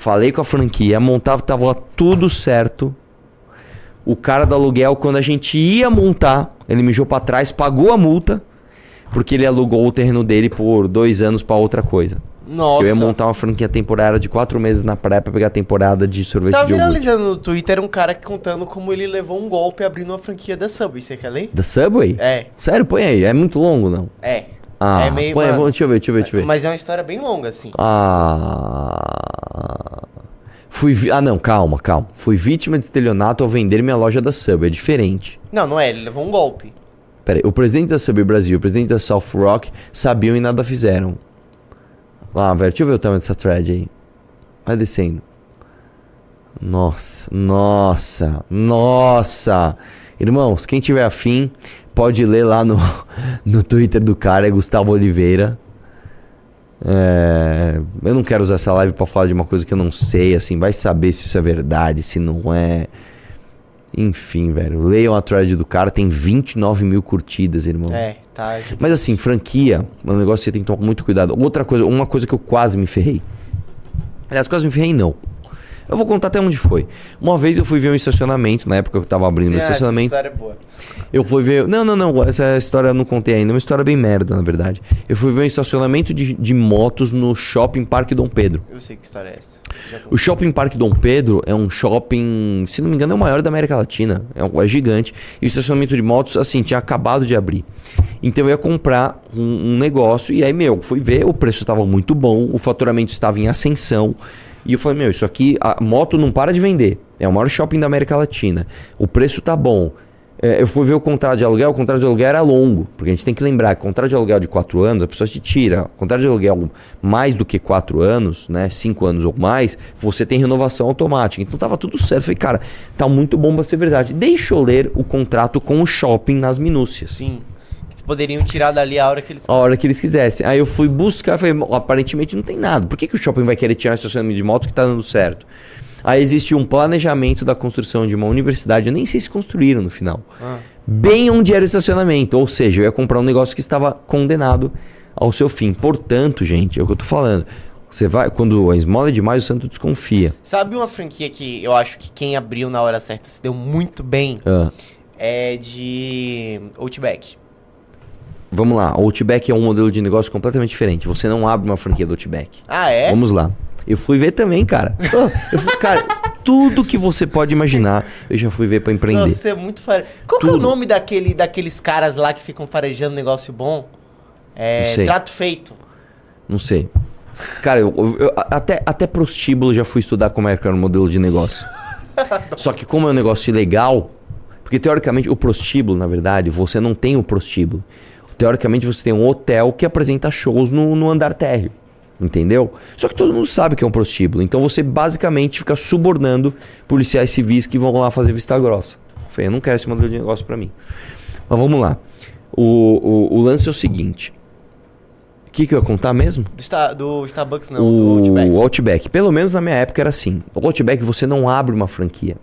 Falei com a franquia, montava, tava tudo certo. O cara do aluguel, quando a gente ia montar, ele mijou pra trás, pagou a multa, porque ele alugou o terreno dele por dois anos pra outra coisa. Nossa. Eu ia montar uma franquia temporária de quatro meses na praia pra pegar a temporada de sorvete Tá de iogurte. viralizando no Twitter um cara contando como ele levou um golpe abrindo uma franquia da Subway. Você quer ler? Da Subway? É, Sério, põe aí. É muito longo, não? é. Ah, é meio. põe mano, deixa eu ver, deixa eu ver, deixa eu ver. Mas é uma história bem longa, assim. Ah. Fui vi... Ah, não, calma, calma. Fui vítima de estelionato ao vender minha loja da Subway. É diferente. Não, não é, ele levou um golpe. Peraí, o presidente da Subway Brasil e o presidente da South Rock sabiam e nada fizeram. Ah, velho, deixa eu ver o tamanho dessa thread aí. Vai descendo. Nossa, nossa, nossa. Irmãos, quem tiver afim, pode ler lá no, [laughs] no Twitter do cara, é Gustavo Oliveira. É, eu não quero usar essa live pra falar de uma coisa que eu não sei, assim, vai saber se isso é verdade, se não é. Enfim, velho, leiam a thread do cara, tem 29 mil curtidas, irmão. É, tá. Mas assim, franquia, é um negócio que você tem que tomar muito cuidado. Outra coisa, uma coisa que eu quase me ferrei. Aliás, quase me ferrei não. Eu vou contar até onde foi. Uma vez eu fui ver um estacionamento, na época que eu tava abrindo o Sim, essa estacionamento. história é boa. Eu fui ver. Não, não, não. Essa história eu não contei ainda. É uma história bem merda, na verdade. Eu fui ver um estacionamento de, de motos no Shopping Parque Dom Pedro. Eu sei que história é essa. O. Shopping Parque Dom Pedro é um shopping, se não me engano, é o maior da América Latina. É, um- é gigante. E o estacionamento de motos, assim, tinha acabado de abrir. Então eu ia comprar um, um negócio. E aí, meu, fui ver, o preço estava muito bom, o faturamento estava em ascensão. E eu falei, meu, isso aqui, a moto não para de vender. É o maior shopping da América Latina. O preço tá bom. É, eu fui ver o contrato de aluguel, o contrato de aluguel era longo. Porque a gente tem que lembrar que contrato de aluguel de 4 anos, a pessoa te tira. Contrato de aluguel mais do que 4 anos, né? 5 anos ou mais, você tem renovação automática. Então tava tudo certo. Falei, cara, tá muito bom pra ser verdade. Deixa eu ler o contrato com o shopping nas minúcias. Sim. Poderiam tirar dali a hora que eles A hora que eles quisessem. Aí eu fui buscar, falei, "Bom, aparentemente não tem nada. Por que, que o shopping vai querer tirar estacionamento de moto que tá dando certo? Aí existe um planejamento da construção de uma universidade, eu nem sei se construíram no final. Ah. Bem onde era o estacionamento. Ou seja, eu ia comprar um negócio que estava condenado ao seu fim. Portanto, gente, é o que eu tô falando. Você vai, quando a esmola é demais, o santo desconfia. Sabe uma franquia que eu acho que quem abriu na hora certa se deu muito bem? Ah, É de Outback. Vamos lá, o Outback é um modelo de negócio completamente diferente. Você não abre uma franquia do Outback. Ah, é? Vamos lá. Eu fui ver também, cara. [laughs] Eu fui, cara, tudo que você pode imaginar, eu já fui ver pra empreender. Nossa, você é muito fare... Qual que é o Tudo. nome daquele, daqueles caras lá que ficam farejando negócio bom? É. Não sei. Trato feito. Não sei. Cara, eu, eu- eu- até, até prostíbulo já fui estudar como é que era o modelo de negócio. [laughs] Só que como é um negócio ilegal, porque teoricamente o prostíbulo, na verdade, você não tem o prostíbulo. Teoricamente você tem um hotel que apresenta shows no, no andar térreo. Entendeu? Só que todo mundo sabe que é um prostíbulo. Então você basicamente fica subornando policiais civis que vão lá fazer vista grossa. Falei, eu não quero esse modelo de negócio pra mim. Mas vamos lá. O, o, o lance é o seguinte. O que, que eu ia contar mesmo? Do, Star- do Starbucks, não, do o Outback. Outback. Pelo menos na minha época era assim. O Outback você não abre uma franquia.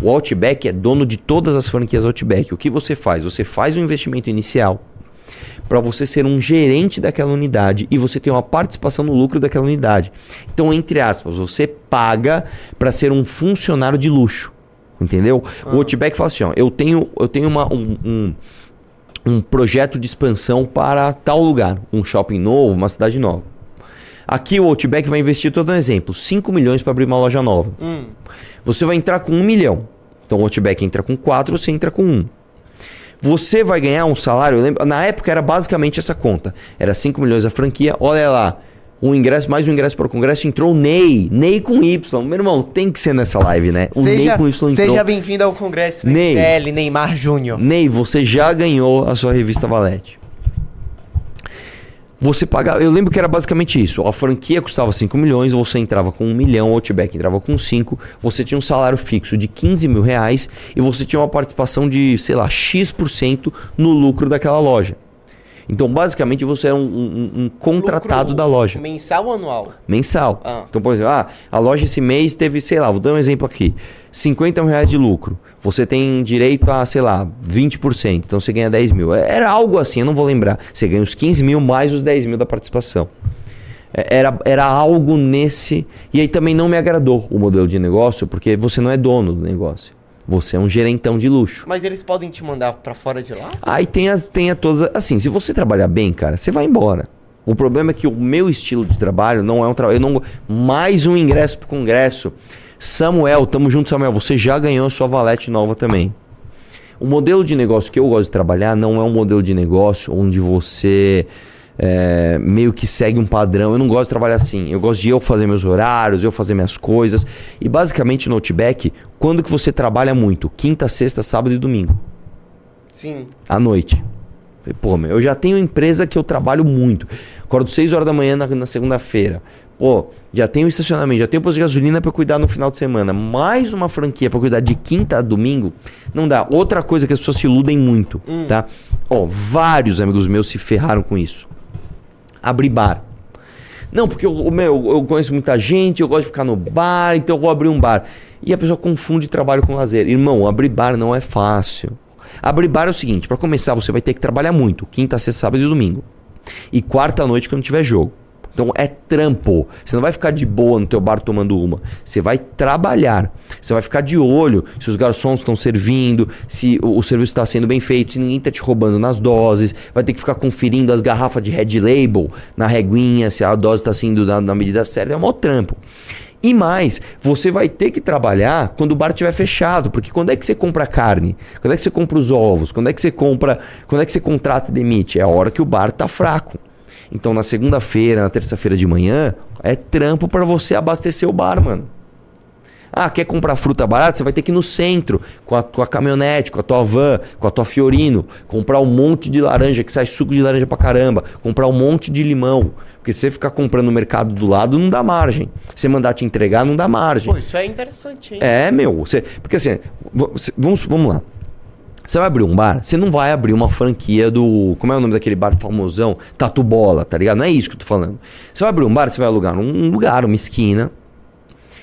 O Outback é dono de todas as franquias Outback. O que você faz? Você faz um investimento inicial para você ser um gerente daquela unidade e você tem uma participação no lucro daquela unidade. Então, entre aspas, você paga para ser um funcionário de luxo. Entendeu? O Outback fala assim: ó, eu tenho, eu tenho uma, um- um, um projeto de expansão para tal lugar, um shopping novo, uma cidade nova. Aqui o Outback vai investir, todo um exemplo, 5 milhões para abrir uma loja nova. Hum. Você vai entrar com 1 milhão. Então o Outback entra com 4, você entra com 1. Você vai ganhar um salário, lembro, na época era basicamente essa conta. Era 5 milhões a franquia, olha lá. Um ingresso, mais um ingresso para o congresso, entrou o Ney. Ney com Y. Meu irmão, tem que ser nessa live, né? O Ney Seja, com Y entrou. seja bem-vindo ao Congresso Ney. MBL, Neymar Júnior. Ney, você já ganhou a sua revista Valete. Você pagava. Eu lembro que era basicamente isso. A franquia custava 5 milhões, você entrava com 1 milhão, o Outback entrava com 5, você tinha um salário fixo de 15 mil reais e você tinha uma participação de, sei lá, X% no lucro daquela loja. Então, basicamente, você era um, um- um contratado Lucro da loja. Mensal ou anual? Mensal. Ah. Então, por exemplo, ah, a loja esse mês teve, sei lá, vou dar um exemplo aqui: 50 mil reais de lucro. Você tem direito a, sei lá, 20%. Então você ganha 10 mil. Era algo assim, eu não vou lembrar. Você ganha os 15 mil mais os 10 mil da participação. É, Era, era algo nesse. E aí também não me agradou o modelo de negócio, porque você não é dono do negócio. Você é um gerentão de luxo. Mas eles podem te mandar pra fora de lá? Aí tem as tem a todas. Assim, se você trabalhar bem, cara, você vai embora. O problema é que o meu estilo de trabalho não é um trabalho. Não mais um ingresso pro congresso. Samuel, tamo junto, Samuel. Você já ganhou a sua valete nova também. O modelo de negócio que eu gosto de trabalhar não é um modelo de negócio onde você é, meio que segue um padrão. Eu não gosto de trabalhar assim. Eu gosto de eu fazer meus horários, eu fazer minhas coisas. E basicamente no Outback, quando que você trabalha muito? Quinta, sexta, sábado e domingo Sim. à noite. Pô, meu, eu já tenho empresa que eu trabalho muito. Acordo 6 horas da manhã na, na segunda-feira. Pô, já tenho estacionamento, já tenho posto de gasolina pra cuidar no final de semana. Mais uma franquia pra cuidar de quinta a domingo. Não dá. Outra coisa que as pessoas se iludem muito, tá? Ó, vários amigos meus se ferraram com isso. Abrir bar. Não, porque eu, meu, eu conheço muita gente, eu gosto de ficar no bar, então eu vou abrir um bar. E a pessoa confunde trabalho com lazer. Irmão, abrir bar não é fácil. Abrir bar é o seguinte, para começar você vai ter que trabalhar muito, quinta, sexta, sábado e domingo. E quarta noite quando tiver jogo. Então é trampo. Você não vai ficar de boa no teu bar tomando uma. Você vai trabalhar. Você vai ficar de olho se os garçons estão servindo, se o, o serviço está sendo bem feito, se ninguém está te roubando nas doses. Vai ter que ficar conferindo as garrafas de Red Label na reguinha, se a dose está sendo na, na medida certa. É um trampo. E mais, você vai ter que trabalhar quando o bar estiver fechado, porque quando é que você compra carne? Quando é que você compra os ovos? Quando é que você compra, quando é que você contrata e demite? É a hora que o bar tá fraco. Então na segunda-feira, na terça-feira de manhã, é trampo para você abastecer o bar, mano. Ah, quer comprar fruta barata? Você vai ter que ir no centro, com a tua caminhonete, com a tua van, com a tua Fiorino, comprar um monte de laranja, que sai suco de laranja pra caramba, comprar um monte de limão. Porque se você ficar comprando no mercado do lado, não dá margem. Se você mandar te entregar, não dá margem. Pô, isso é interessante, hein? É, meu. Você, porque assim, vamos, vamos lá. Você vai abrir um bar, você não vai abrir uma franquia do. Como é o nome daquele bar famosão? Tatu Bola, tá ligado? Não é isso que eu tô falando. Você vai abrir um bar, você vai alugar um lugar, uma esquina.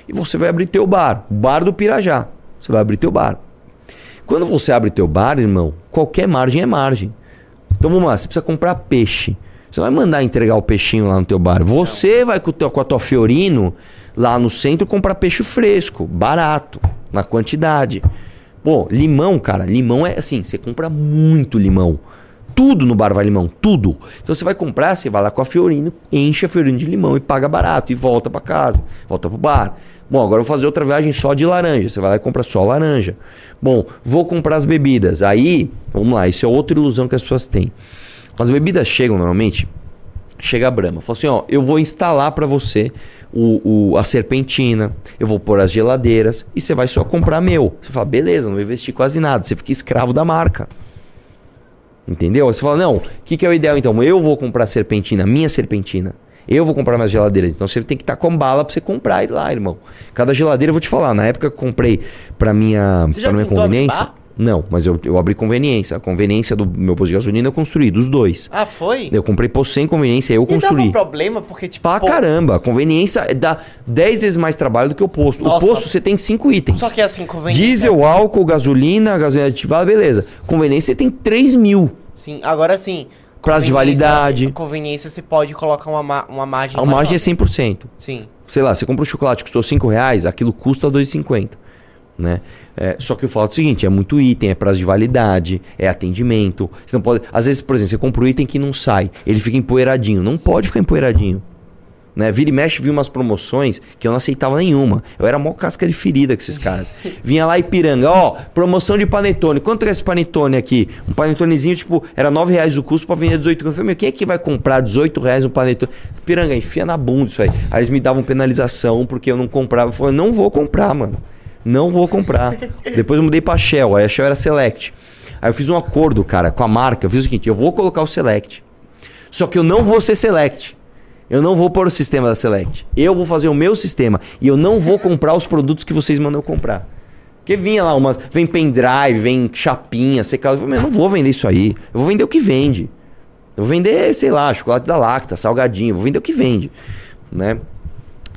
E você vai abrir teu bar. O bar do Pirajá. Você vai abrir teu bar. Quando você abre teu bar, irmão, qualquer margem é margem. Então vamos lá, você precisa comprar peixe. Você vai mandar entregar o peixinho lá no teu bar. Você vai com, o teu, com a tua Fiorino lá no centro comprar peixe fresco, barato, na quantidade. Pô, limão, cara, limão é assim, você compra muito limão. Tudo no bar vai limão, tudo. Então você vai comprar, você vai lá com a Fiorino, enche a Fiorino de limão e paga barato e volta pra casa, volta pro bar. Bom, agora eu vou fazer outra viagem só de laranja. Você vai lá e compra só laranja. Bom, vou comprar as bebidas. Aí, vamos lá, isso é outra ilusão que as pessoas têm. As bebidas chegam normalmente, chega a Brahma, fala assim, ó, eu vou instalar para você o, o- a serpentina, eu vou pôr as geladeiras e você vai só comprar meu. Você fala, beleza, não vou investir quase nada, você fica escravo da marca. Entendeu? Aí Você fala, não, o que, que é o ideal então? Eu vou comprar a serpentina, minha serpentina. Eu vou comprar minhas geladeiras. Então você tem que estar com bala pra você comprar ele lá, irmão. Cada geladeira, eu vou te falar, na época que eu comprei pra minha, Você pra minha conveniência. Não, mas eu, eu abri conveniência. A conveniência do meu posto de gasolina eu construí, dos dois. Ah, foi? Eu comprei posto sem conveniência, eu E construí. problema, porque, tipo, Pra pô, caramba, a conveniência dá 10 vezes mais trabalho do que o posto. Nossa. O posto você tem 5 itens. Só que assim, conveniência. Diesel, álcool, gasolina, gasolina aditivada, beleza. Conveniência você tem 3 mil. Sim, agora sim. Prazo de validade. Conveniência, você pode colocar uma, ma- uma margem. A margem é maior. 100%. Sim. Sei lá, você compra um chocolate que custou 5 reais, aquilo custa 2,50. Né? É, só que eu falo o seguinte, é muito item, é prazo de validade, é atendimento. Você não pode. Às vezes, por exemplo, você compra um item que não sai, ele fica empoeiradinho. Não pode ficar empoeiradinho. Né? Vira e mexe, vi umas promoções que eu não aceitava nenhuma. Eu era mó casca de ferida com esses caras. [laughs] Vinha lá Ipiranga, ó, promoção de panetone. Quanto é esse panetone aqui? Um panetonezinho, tipo, era 9 reais o custo pra vender 18 Eu falei, meu, quem é que vai comprar 18 reais um panetone? Piranga, enfia na bunda isso aí. Aí eles me davam penalização porque eu não comprava. Eu falei, não vou comprar, mano. Não vou comprar. Depois eu mudei pra Shell, aí a Shell era Select. Aí eu fiz um acordo, cara, com a marca. Eu fiz o seguinte, eu vou colocar o Select. Só que eu não vou ser Select. Eu não vou pôr o sistema da Select. Eu vou fazer o meu sistema. E eu não vou comprar os produtos que vocês mandam eu comprar. Porque vinha lá umas. Vem pendrive, vem chapinha, secado. Eu falei, "Meu, eu não vou vender isso aí. Eu vou vender o que vende. Eu vou vender, sei lá, chocolate da Lacta, salgadinho. Eu vou vender o que vende. Né?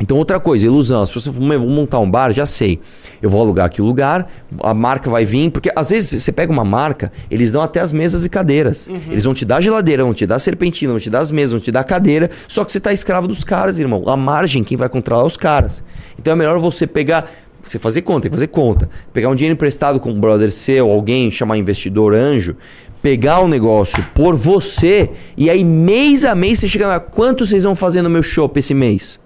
Então, outra coisa, ilusão. As pessoas falam, "Meu, vou montar um bar, já sei. Eu vou alugar aqui o lugar, a marca vai vir, porque às vezes você pega uma marca, eles dão até as mesas e cadeiras. Eles vão te dar geladeira, vão te dar serpentina, vão te dar as mesas, vão te dar cadeira, só que você tá escravo dos caras, irmão. A margem, quem vai controlar é os caras. Então é melhor você pegar. Você fazer conta, tem que fazer conta. Pegar um dinheiro emprestado com um brother seu, alguém, chamar investidor anjo, pegar o negócio por você, e aí mês a mês você chega lá, quanto vocês vão fazer no meu show esse mês?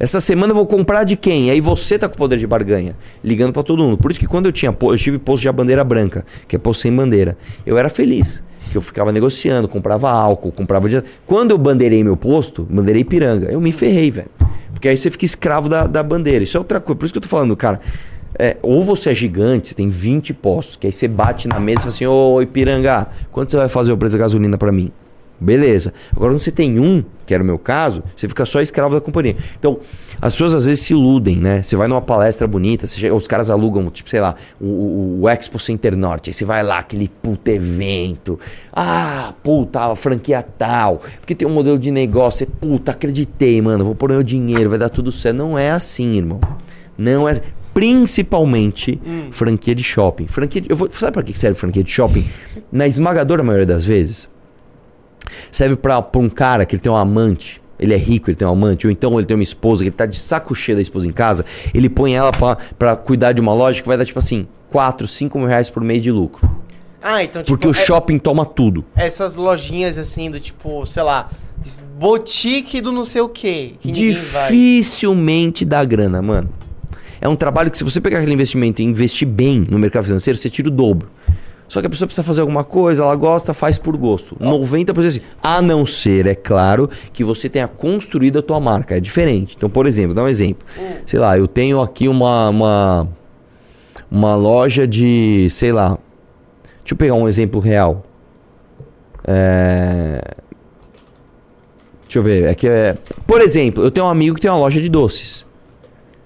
Essa semana eu vou comprar de quem? Aí você tá com poder de barganha, ligando pra todo mundo. Por isso que quando eu tinha, eu tive posto de bandeira branca, que é posto sem bandeira, eu era feliz. Que eu ficava negociando, comprava álcool, comprava. Quando eu bandeirei meu posto, bandeirei piranga, eu me ferrei, velho. Porque aí você fica escravo da, da bandeira. Isso é outra coisa. Por isso que eu tô falando, cara. é, ou você é gigante, você tem 20 postos, que aí você bate na mesa e fala assim: Ô Ipiranga, quanto você vai fazer o preço da gasolina pra mim? Beleza. Agora, quando você tem um, que era o meu caso, você fica só escravo da companhia. Então, as pessoas às vezes se iludem, né? Você vai numa palestra bonita, chega- os caras alugam, tipo, sei lá, o, o- o Expo Center Norte. Aí você vai lá, aquele puta evento. Ah, puta, a franquia tal. Porque tem um modelo de negócio. Você, puta, acreditei, mano. Vou pôr meu dinheiro, vai dar tudo certo. Não é assim, irmão. Não é. Principalmente franquia de shopping. Franquia de- eu vou, sabe pra que serve franquia de shopping? Na esmagadora maioria das vezes, serve pra, pra um cara que ele tem um amante. ele é rico, ele tem um amante, ou então ele tem uma esposa que ele tá de saco cheio da esposa em casa, ele põe ela pra, pra cuidar de uma loja que vai dar, tipo assim, 4, 5 mil reais por mês de lucro. Ah, então tipo. Porque o é- shopping toma tudo. essas lojinhas assim, do tipo, sei lá, boutique do não sei o quê. Que. Dificilmente dá grana, mano. É um trabalho que se você pegar aquele investimento e investir bem no mercado financeiro, você tira o dobro. Só que a pessoa precisa fazer alguma coisa, ela gosta, faz por gosto. 90% assim. A não ser, é claro, que você tenha construído a tua marca. É diferente. Então, por exemplo, dá um exemplo. Sei lá, eu tenho aqui uma, uma, uma loja de, sei lá. Deixa eu pegar um exemplo real. É... Deixa eu ver. É que é... Por exemplo, eu tenho um amigo que tem uma loja de doces.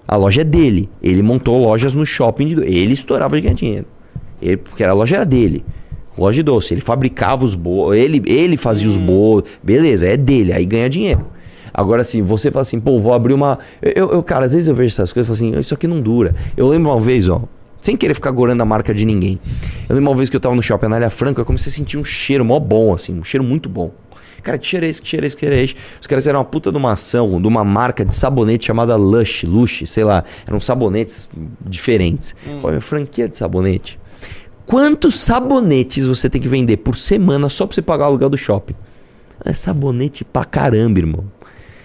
A loja é dele. Ele montou lojas no shopping de. Ele estourava de ganhar dinheiro. Ele, porque a loja era dele. Loja de doce. Ele fabricava os bolos. Ele, ele fazia os bolos. Beleza, é dele. Aí ganha dinheiro. Agora, assim, você fala assim, pô, vou abrir uma. Eu, eu, cara, às vezes eu vejo essas coisas e falo assim, isso aqui não dura. Eu lembro uma vez, ó. Sem querer ficar gorando a marca de ninguém. Eu lembro uma vez que eu tava no shopping Anália Franca, eu comecei a sentir um cheiro mó bom, assim, um cheiro muito bom. Cara, que cheiro é esse? Que cheiro é esse? Que cheiro é esse? Os caras eram uma puta de uma ação, de uma marca de sabonete chamada Lush, Lush, sei lá. Eram sabonetes diferentes. Falei, franquia de sabonete. Quantos sabonetes você tem que vender por semana só pra você pagar o aluguel do shopping? É sabonete pra caramba, irmão.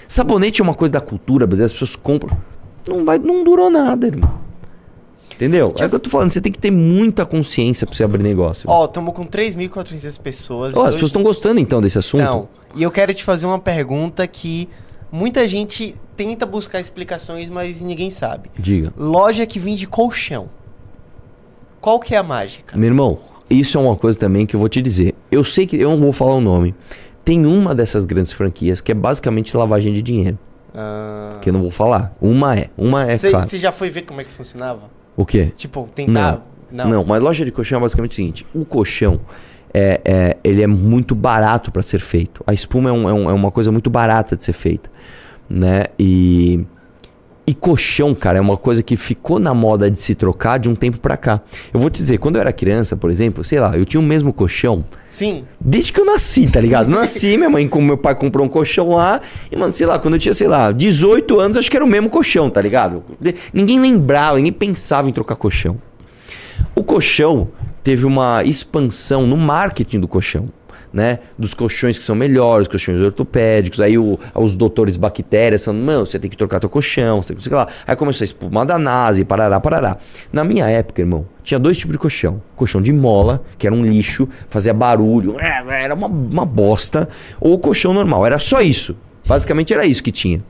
Sabonete é uma coisa da cultura, brasileira, as pessoas compram. Não, vai, não durou nada, irmão. Entendeu? É o que eu tô falando, você tem que ter muita consciência pra você abrir negócio. Ó, estamos com 3.400 pessoas. Ó, as Dois- pessoas estão gostando então desse assunto? Não. E eu quero te fazer uma pergunta que muita gente tenta buscar explicações, mas ninguém sabe. Diga. Loja que vende colchão. Qual que é a mágica? Meu irmão, isso é uma coisa também que eu vou te dizer. Eu sei que eu não vou falar o nome. Tem uma dessas grandes franquias que é basicamente lavagem de dinheiro. Que eu não vou falar. Uma é. Uma é, Você claro. já foi ver como é que funcionava? O quê? Tipo, tentar. Não. mas loja de colchão é basicamente o seguinte: o colchão é, é- ele é muito barato para ser feito. A espuma é, um- é um- é uma coisa muito barata de ser feita, né? E e colchão, cara, é uma coisa que ficou na moda de se trocar de um tempo pra cá. Eu vou te dizer, quando eu era criança, por exemplo, sei lá, eu tinha o mesmo colchão Sim. Desde que eu nasci, tá ligado? Nasci, [laughs] minha mãe, meu pai comprou um colchão lá, e, mano, sei lá, quando eu tinha, sei lá, 18 anos, acho que era o mesmo colchão, tá ligado? Ninguém lembrava, ninguém pensava em trocar colchão. O colchão teve uma expansão no marketing do colchão. Né? Dos colchões que são melhores, colchões ortopédicos. Aí o- os doutores bactérias falando, mano, você tem que trocar teu colchão, você tem que lá. Aí começou a espumar da NASA, parará, parará. Na minha época, irmão, tinha dois tipos de colchão. Colchão de mola, que era um lixo, fazia barulho, [laughs] era uma, uma bosta. Ou colchão normal, era só isso. Basicamente era isso que tinha.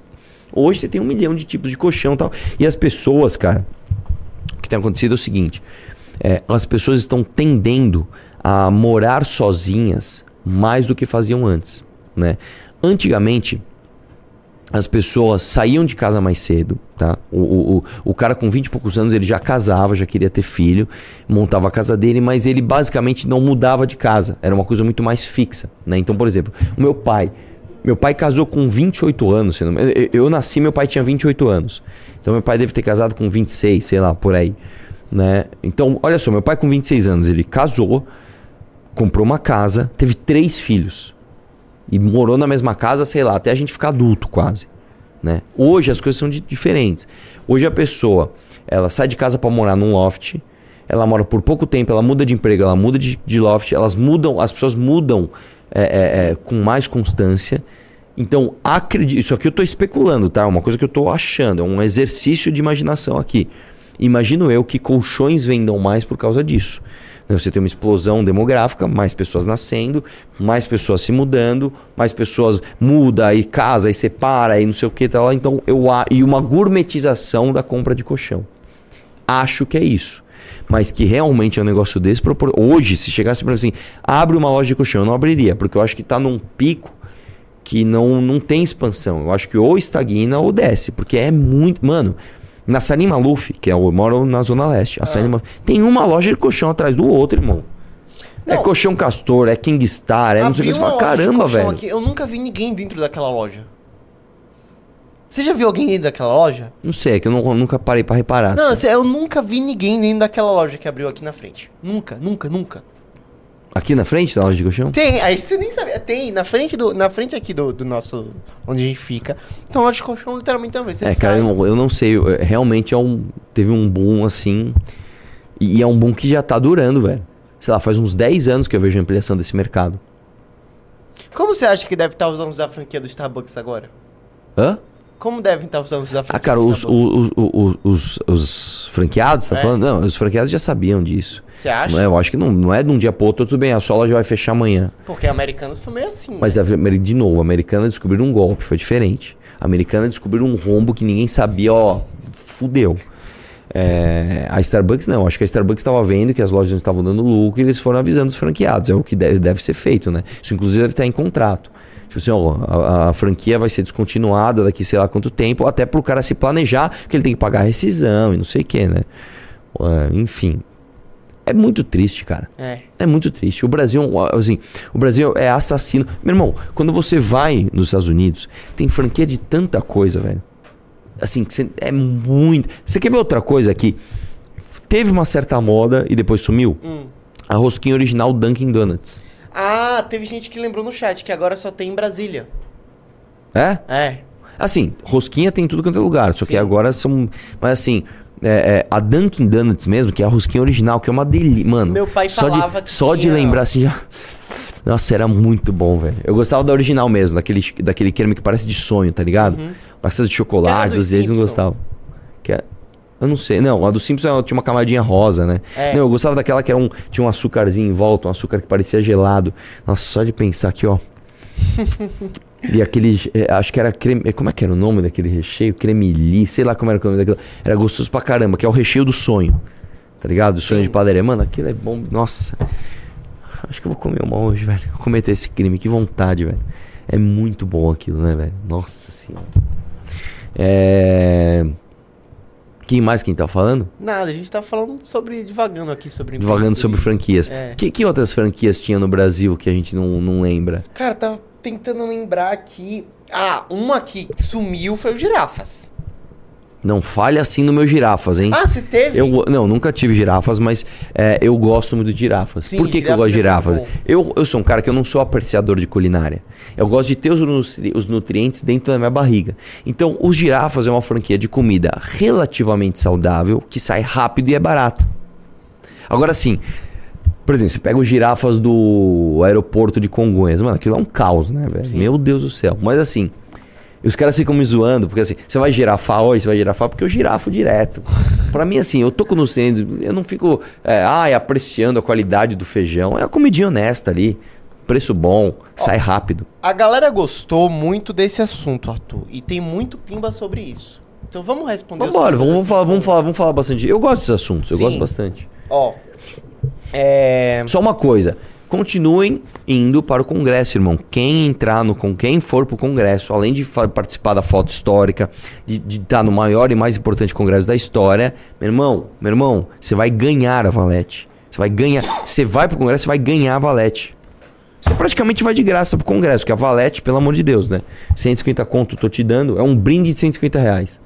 Hoje você tem um milhão de tipos de colchão e tal. E as pessoas, cara, o que tem acontecido é o seguinte: é, as pessoas estão tendendo a morar sozinhas mais do que faziam antes, né? Antigamente as pessoas saíam de casa mais cedo, tá? O, o, o, cara com 20 e poucos anos ele já casava, já queria ter filho, montava a casa dele, mas ele basicamente não mudava de casa. Era uma coisa muito mais fixa, né? Então, por exemplo, o meu pai, meu pai casou com 28 anos, eu nasci, meu pai tinha 28 anos. Então meu pai deve ter casado com 26, sei lá, por aí, né? Então, olha só, meu pai com 26 anos, ele casou, comprou uma casa, teve três filhos. E morou na mesma casa, sei lá, até a gente ficar adulto quase. Né? Hoje as coisas são di- diferentes. Hoje a pessoa, ela sai de casa para morar num loft, ela mora por pouco tempo, ela muda de emprego, ela muda de, de loft, elas mudam, as pessoas mudam é, é, é, com mais constância. Então, acredito, isso aqui eu estou especulando, tá? Uma coisa que eu estou achando, é um exercício de imaginação aqui. Imagino eu que colchões vendam mais por causa disso. Né, Você tem uma explosão demográfica, mais pessoas nascendo, mais pessoas se mudando, mais pessoas muda e casa e separa e não sei o que tal. Então eu e uma gourmetização da compra de colchão. Acho que é isso. Mas que realmente é um negócio desse. Hoje, se chegasse para assim, abre uma loja de colchão, eu não abriria, porque eu acho que está num pico que não, não tem expansão. Eu acho que ou estagna ou desce, porque é muito. Mano, na Salim Maluf, que é, eu moro na Zona Leste, a Salim Maluf, tem uma loja de colchão atrás do outro, irmão. É Não. colchão Castor, é Kingstar, é não sei o que. Você fala, caramba, velho. aqui, Eu nunca vi ninguém dentro daquela loja. Você já viu alguém dentro daquela loja? Não sei, é que eu não- nunca parei pra reparar. Não, assim. eu nunca vi ninguém dentro daquela loja que abriu aqui na frente. Nunca, nunca, nunca. Aqui na frente da loja de colchão? Tem, aí você nem sabe. Tem, na frente, do, na frente aqui do, do nosso. onde a gente fica. Então, loja de colchão, literalmente também. Você É, cara, sai. eu não, eu não sei. eu- realmente é um. Teve um boom assim. E, e é um boom que já tá durando, velho. Sei lá, faz uns 10 anos que eu vejo a ampliação desse mercado. Como você acha que deve estar os donos da franquia do Starbucks agora? Hã? Como devem estar os donos da franquia Ah, cara, os, o- o- os, os franqueados, tá É. falando? Não, os franqueados já sabiam disso. Você acha? Não eu acho que não, não é de um dia pro outro, tudo bem, a sua loja vai fechar amanhã. Porque americanos foi meio assim. Mas, a, de novo, a americana descobriu um golpe, foi diferente. A americana descobriu um rombo que ninguém sabia, ó, fudeu. É, a Starbucks não, acho que a Starbucks estava vendo que as lojas não estavam dando lucro e eles foram avisando os franqueados, é o que deve, deve ser feito, né? Isso inclusive deve estar em contrato. Tipo assim, ó, a, a franquia vai ser descontinuada daqui sei lá quanto tempo, até pro cara se planejar, porque ele tem que pagar a rescisão e não sei o que, né? É, enfim. É muito triste, cara. É. É muito triste. O Brasil, assim, o Brasil é assassino. Meu irmão, quando você vai nos Estados Unidos, tem franquia de tanta coisa, velho. Assim, que é muito. Você quer ver outra coisa aqui? Teve uma certa moda e depois sumiu? Hum. A rosquinha original Dunkin' Donuts. Ah, teve gente que lembrou no chat que agora só tem em Brasília. É? É. Assim, rosquinha tem em tudo quanto é lugar, só que Sim. agora são. Mas assim. é, é, a Dunkin' Donuts mesmo, que é a rosquinha original, que é uma delícia. Mano, Meu pai só falava de, que Só de tinha- lembrar assim já. Nossa, era muito bom, velho. Eu gostava da original mesmo, daquele, daquele creme que parece de sonho, tá ligado? Bastante de chocolate, Que às vezes não gostava. Eu não sei. Não, a do Simpson ela tinha uma camadinha rosa, né? É. Não, eu gostava daquela que era um, tinha um açúcarzinho em volta, um açúcar que parecia gelado. Nossa, só de pensar aqui, ó. [laughs] e aquele, é, acho que era creme, é, como é que era o nome daquele recheio? Cremeli, sei lá como era o nome daquilo. Era gostoso pra caramba, que é o recheio do sonho. Tá ligado? O sonho de padaria. Mano, aquilo é bom. Nossa. Acho que eu vou comer uma hoje, [laughs] velho. Vou cometer esse crime, que vontade, velho. É muito bom aquilo, né, velho? Nossa senhora. É. Quem mais quem tá falando? Nada, a gente tá falando sobre. divagando aqui sobre. Divagando sobre franquias. É. Que, que outras franquias tinha no Brasil que a gente não, não lembra? Cara, tava tentando lembrar aqui. Ah, uma que sumiu foi o Girafas. Não fale assim no meu girafas, hein? Ah, você teve? Eu, não, nunca tive girafas, mas é, eu gosto muito de girafas. Sim, Por que, que eu gosto de girafas é girafas? muito Eu, eu sou um cara que eu não sou apreciador de culinária. Eu gosto de ter os, os nutrientes dentro da minha barriga. Então, os girafas é uma franquia de comida relativamente saudável, que sai rápido e é barato. Agora sim, por exemplo, você pega os girafas do aeroporto de Congonhas. Mano, aquilo é um caos, né, velho? Meu Deus do céu. Mas assim, e os caras ficam me zoando, porque assim, você vai girafar hoje, você vai girafar, porque eu girafo direto. Pra mim, assim, eu tô com nos treinos, eu não fico, é, ai, apreciando a qualidade do feijão. É uma comidinha honesta ali, preço bom, sai rápido. A galera gostou muito desse assunto, Arthur. E tem muito pimba sobre isso. Então vamos responder Vambora, pimbas vamos, assim, falar, vamos falar, vamos falar bastante. Eu gosto desses assuntos, eu Sim. gosto bastante. Ó. É. Só uma coisa. Continuem indo para o congresso, irmão. Quem entrar no com quem for para o congresso, além de participar da foto histórica, de estar no maior e mais importante congresso da história, meu irmão, meu irmão, você vai ganhar a Valete. Você vai ganhar. Você vai para o congresso, você vai ganhar a Valete. Você praticamente vai de graça pro congresso, que a Valete, pelo amor de Deus, né? 150 conto, tô te dando. É um brinde de 150 reais.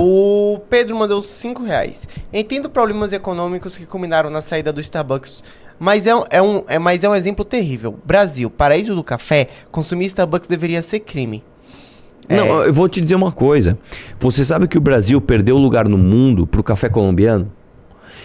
O Pedro mandou 5 reais. Entendo problemas econômicos que culminaram na saída do Starbucks, mas é, um- é um, é, mas é um exemplo terrível. Brasil, paraíso do café, consumir Starbucks deveria ser crime. Não, eu vou te dizer uma coisa. Você sabe que o Brasil perdeu lugar no mundo pro café colombiano?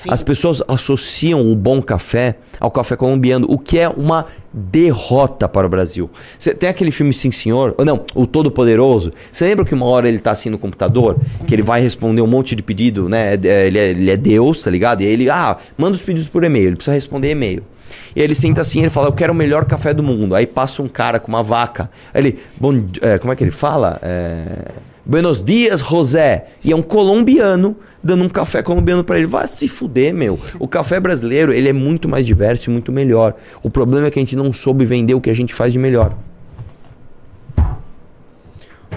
As pessoas associam o bom café ao café colombiano, o que é uma derrota para o Brasil. Você tem aquele filme Sim Senhor, ou não, O Todo Poderoso. Você lembra que uma hora ele tá assim no computador, que ele vai responder um monte de pedido, né? É, Ele é, ele é Deus, tá ligado? E ele, ah, manda os pedidos por e-mail, ele precisa responder e-mail. E ele senta assim, ele fala, eu quero o melhor café do mundo. Aí passa um cara com uma vaca. Aí ele, bom, é, como é que ele fala? É, Buenos dias, José. E é um colombiano dando um café colombiano pra ele. Vai se fuder, meu. O café brasileiro, ele é muito mais diverso e muito melhor. O problema é que a gente não soube vender o que a gente faz de melhor.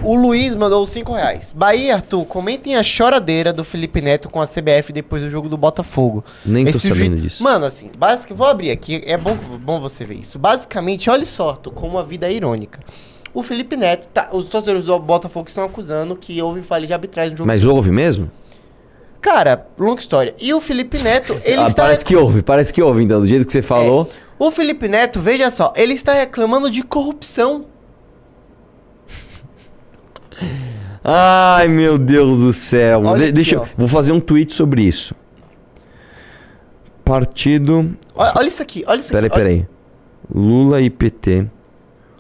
O Luiz mandou 5 reais. Bahia, Arthur, comentem a choradeira do Felipe Neto com a CBF depois do jogo do Botafogo. Nem tô Esse sabendo vi- disso. Mano, assim, basic... vou abrir aqui, é bom, bom você ver isso. Basicamente, olha só, Arthur, como a vida é irônica. O Felipe Neto, tá, os torcedores do Botafogo estão acusando que houve falha de arbitragem no jogo. Mas houve mesmo? Cara, longa história. E o Felipe Neto, [laughs] ele Ah, está... parece que houve, parece que houve, então, do jeito que você falou. O Felipe Neto, veja só, ele está reclamando de corrupção. Ai, meu Deus do céu. De- aqui, deixa eu, vou fazer um tweet sobre isso. Partido. Olha, olha isso aqui, olha isso Peraí, aqui. olha- peraí. Lula e PT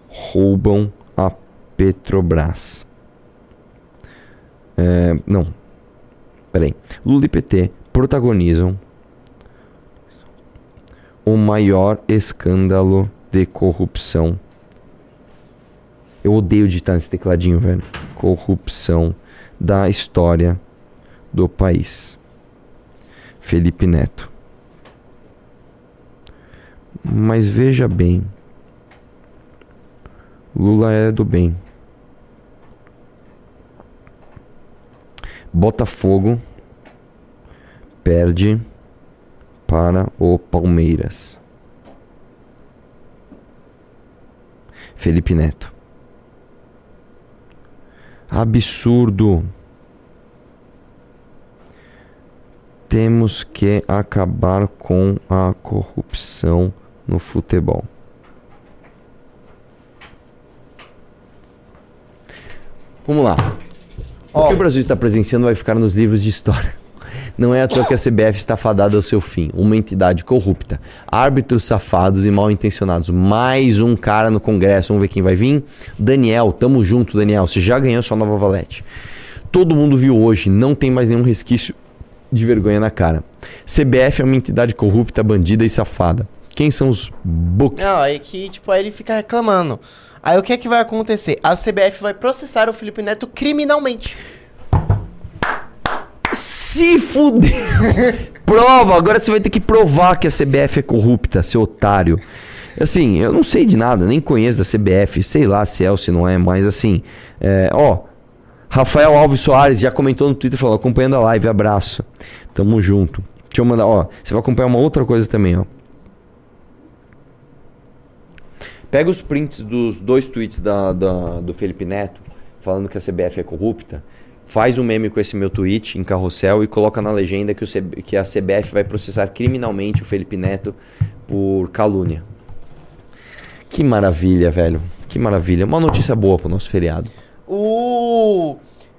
roubam a Petrobras. É, não. Peraí. Lula e PT protagonizam o maior escândalo de corrupção. Eu odeio digitar nesse tecladinho, velho. Corrupção da história do país. Felipe Neto. Mas veja bem. Lula é do bem. Botafogo perde para o Palmeiras. Felipe Neto. Absurdo. Temos que acabar com a corrupção no futebol. Vamos lá. O que o Brasil está presenciando vai ficar nos livros de história. Não é à toa que a CBF está fadada ao seu fim. Uma entidade corrupta. Árbitros safados e mal intencionados. Mais um cara no Congresso. Vamos ver quem vai vir? Daniel, tamo junto, Daniel. Você já ganhou sua nova valete. Todo mundo viu hoje, não tem mais nenhum resquício de vergonha na cara. CBF é uma entidade corrupta, bandida e safada. Quem são os book? Não, aí que, tipo, aí ele fica reclamando. Aí o que é que vai acontecer? A CBF vai processar o Felipe Neto criminalmente. Se fuder! [laughs] Prova! Agora você vai ter que provar que a CBF é corrupta, seu otário. Assim, eu não sei de nada, nem conheço da CBF, sei lá se é ou se não é, mas assim, é, ó. Rafael Alves Soares já comentou no Twitter, falou, acompanhando a live, abraço. Tamo junto. Deixa eu mandar, ó. Você vai acompanhar uma outra coisa também, ó. Pega os prints dos dois tweets da, da- do Felipe Neto, falando que a CBF é corrupta. Faz um meme com esse meu tweet em carrossel e coloca na legenda que, o que a CBF vai processar criminalmente o Felipe Neto por calúnia. Que maravilha, velho. Que maravilha. Uma notícia boa pro nosso feriado. O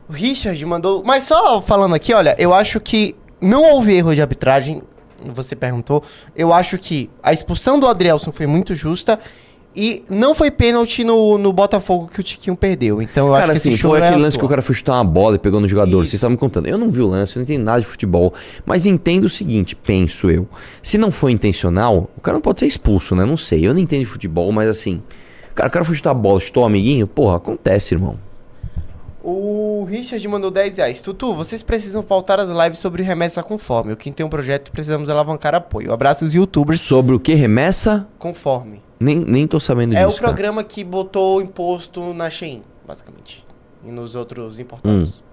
Richard mandou. Mas só falando aqui, olha, eu acho que não houve erro de arbitragem. Você perguntou. Eu acho que a expulsão do Adrielson foi muito justa. E não foi pênalti no, no Botafogo que o Tiquinho perdeu. Então eu acho cara, que assim, foi é aquele lance que o cara foi chutar uma bola e pegou no jogador. Isso. Vocês estavam me contando. Eu não vi o lance, eu não entendo nada de futebol. Mas entendo o seguinte, penso eu. Se não foi intencional, o cara não pode ser expulso, né? Não sei. Eu não entendo de futebol, mas assim. Cara, o cara foi chutar a bola, chutou o amiguinho. Porra, acontece, irmão. O Richard mandou 10 reais. Tutu, vocês precisam pautar as lives sobre remessa conforme. O quem tem um projeto precisamos alavancar apoio. Abraço os youtubers Sobre o que remessa? conforme. Nem, nem tô sabendo É o disso. cara. programa que botou o imposto na Shein, basicamente. E nos outros importados.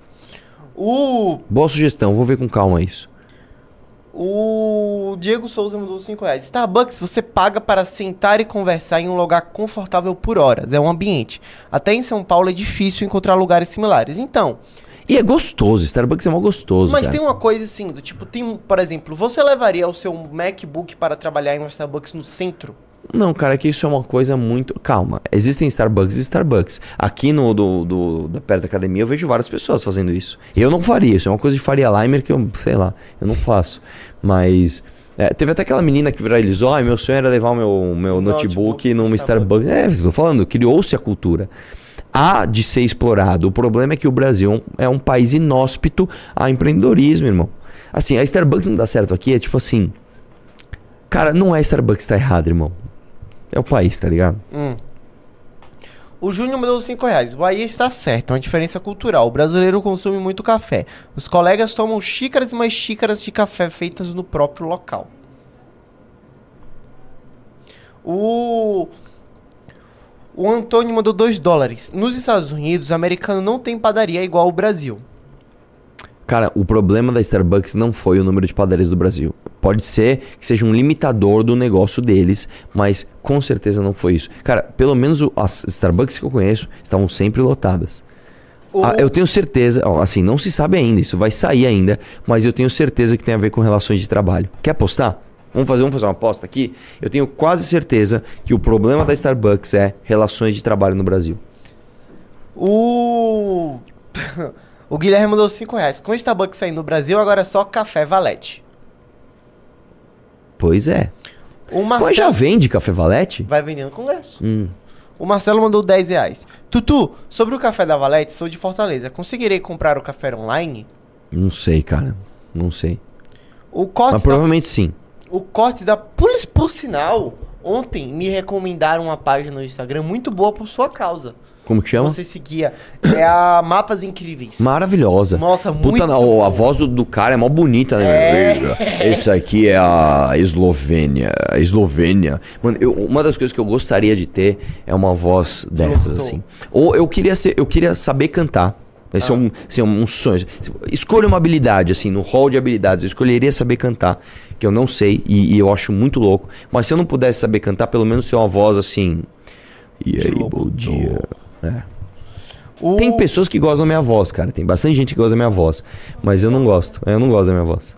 O, Boa sugestão, vou ver com calma isso. o Diego Souza mandou 5 reais. Starbucks você paga para sentar e conversar em um lugar confortável por horas. É um ambiente. Até em São Paulo é difícil encontrar lugares similares. Então, E é gostoso, Starbucks é mó gostoso. mas cara. tem uma coisa assim, do tipo, tem, um- por exemplo, você levaria o seu MacBook para trabalhar em uma Starbucks no centro? Não, cara, que isso é uma coisa muito. Calma, existem Starbucks e Starbucks. Aqui no do, do- da perto da academia eu vejo várias pessoas fazendo isso. Eu não faria, isso é uma coisa de Faria Limer que eu, sei lá, eu não faço. Mas. é, teve até aquela menina que viralizou, ai, meu sonho era levar o meu, meu Notebook notebook no numa Starbucks. É, tô falando, criou-se a cultura. Há de ser explorado. O problema é que o Brasil é um país inóspito a empreendedorismo, irmão. Assim, a Starbucks não dá certo aqui, é tipo assim. Cara, não é Starbucks que tá errado, irmão. É o país, tá ligado? Hum. O Júnior mandou 5 reais. O Bahia está certo, é uma diferença cultural. O brasileiro consome muito café. Os colegas tomam xícaras e mais xícaras de café feitas no próprio local. O. O Antônio mandou 2 dólares. Nos Estados Unidos, o americano não tem padaria igual o Brasil. Cara, o problema da Starbucks não foi o número de padarias do Brasil. Pode ser que seja um limitador do negócio deles, mas com certeza não foi isso. Cara, pelo menos as Starbucks que eu conheço estavam sempre lotadas. Ah, eu tenho certeza, ó, assim, não se sabe ainda, isso vai sair ainda, mas eu tenho certeza que tem a ver com relações de trabalho. Quer apostar? Vamos fazer, vamos fazer uma aposta aqui? Eu tenho quase certeza que o problema da Starbucks é relações de trabalho no Brasil. O. [laughs] o Guilherme mandou 5 reais. Com o Starbucks saindo no Brasil, agora é só café valete. Pois é. O Mas já Marcelo. vende café valete? Vai vender no Congresso. Hum. O Marcelo mandou 10 reais. Tutu, sobre o café da Valete, sou de Fortaleza. Conseguirei comprar o café online? Não sei, cara. Não sei. O Cortes, Mas da, provavelmente sim. o Cortes da. Por, por sinal, ontem me recomendaram uma página no Instagram muito boa por sua causa. Como que chama? Você seguia. É a Mapas Incríveis. Maravilhosa. Nossa, Puta, muito a voz do, do cara é mó bonita, né? É. Esse aqui é a Eslovênia. A Eslovênia. Mano, eu- uma das coisas que eu gostaria de ter é uma voz dessas, assim. Ou eu queria ser, eu queria saber cantar. Esse é, um, assim, um sonho. Escolha uma habilidade, assim, no hall de habilidades. Eu escolheria saber cantar, que eu não sei e, e eu acho muito louco. Mas se eu não pudesse saber cantar, pelo menos ter uma voz assim. E aí, bom dia. É. O- Tem pessoas que gostam da minha voz, cara. Tem bastante gente que gosta da minha voz. Mas eu não gosto. Eu não gosto da minha voz.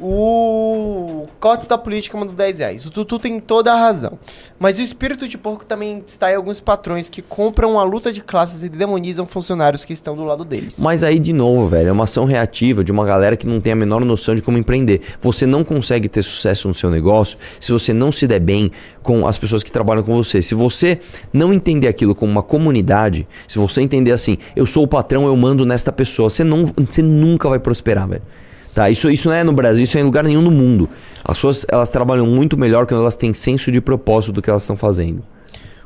O Cotes da Política mandou 10 reais. O Tutu tem toda a razão. Mas o espírito de porco também está em alguns patrões que compram a luta de classes e demonizam funcionários que estão do lado deles. Mas aí, de novo, velho, é uma ação reativa de uma galera que não tem a menor noção de como empreender. Você não consegue ter sucesso no seu negócio se você não se der bem com as pessoas que trabalham com você. Se você não entender aquilo como uma comunidade, se você entender assim, eu sou o patrão, eu mando nesta pessoa, você, não, você nunca vai prosperar, velho. Tá, isso, isso não é no Brasil, isso é em lugar nenhum no mundo. As pessoas elas trabalham muito melhor quando elas têm senso de propósito do que elas estão fazendo.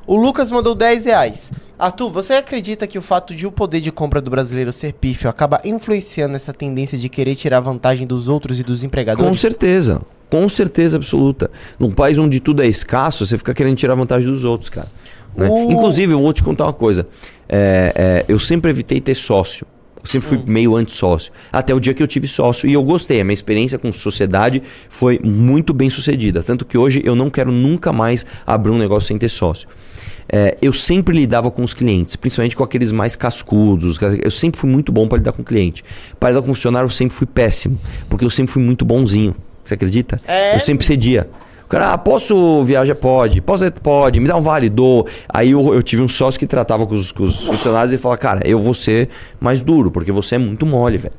O Lucas mandou 10 reais. Arthur, você acredita que o fato de o poder de compra do brasileiro ser pífio acaba influenciando essa tendência de querer tirar vantagem dos outros e dos empregadores? Com certeza. Com certeza absoluta. Num país onde tudo é escasso, você fica querendo tirar vantagem dos outros, cara. né? O- Inclusive, eu vou te contar uma coisa. É, é, eu sempre evitei ter sócio. Eu sempre fui meio anti-sócio. Até o dia que eu tive sócio. E eu gostei. A minha experiência com sociedade foi muito bem sucedida. Tanto que hoje eu não quero nunca mais abrir um negócio sem ter sócio. É, eu sempre lidava com os clientes, principalmente com aqueles mais cascudos. Eu sempre fui muito bom para lidar com o cliente. Para lidar com funcionário, eu sempre fui péssimo. Porque eu sempre fui muito bonzinho. Você acredita? É? Eu sempre cedia. Cara, ah, posso viajar? Pode. Posso? Pode. Me dá um vale? Dou. Aí eu, eu tive um sócio que tratava com os, com os funcionários e falava, cara, eu vou ser mais duro, porque você é muito mole, velho.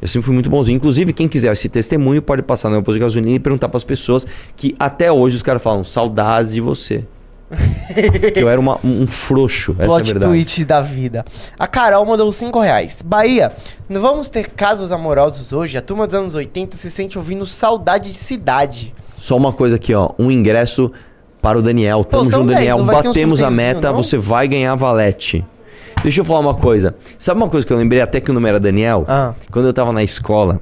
Eu sempre fui muito bonzinho. Inclusive, quem quiser esse testemunho pode passar no meu posto de gasolina e perguntar para as pessoas que até hoje os caras falam saudades de você. [laughs] que eu era uma- um frouxo. Essa é Plot verdade. twist da vida. A Carol mandou 5 reais. Bahia, não vamos ter casos amorosos hoje? A turma dos anos 80 se sente ouvindo saudade de cidade. Só uma coisa aqui, ó. Um ingresso para o Daniel. Tamo são junto, 10, Daniel. ter um Batemos a meta, não? você vai ganhar valete. Deixa eu falar uma coisa. Sabe uma coisa que eu lembrei até que o nome era Daniel? Ah. Quando eu tava na escola,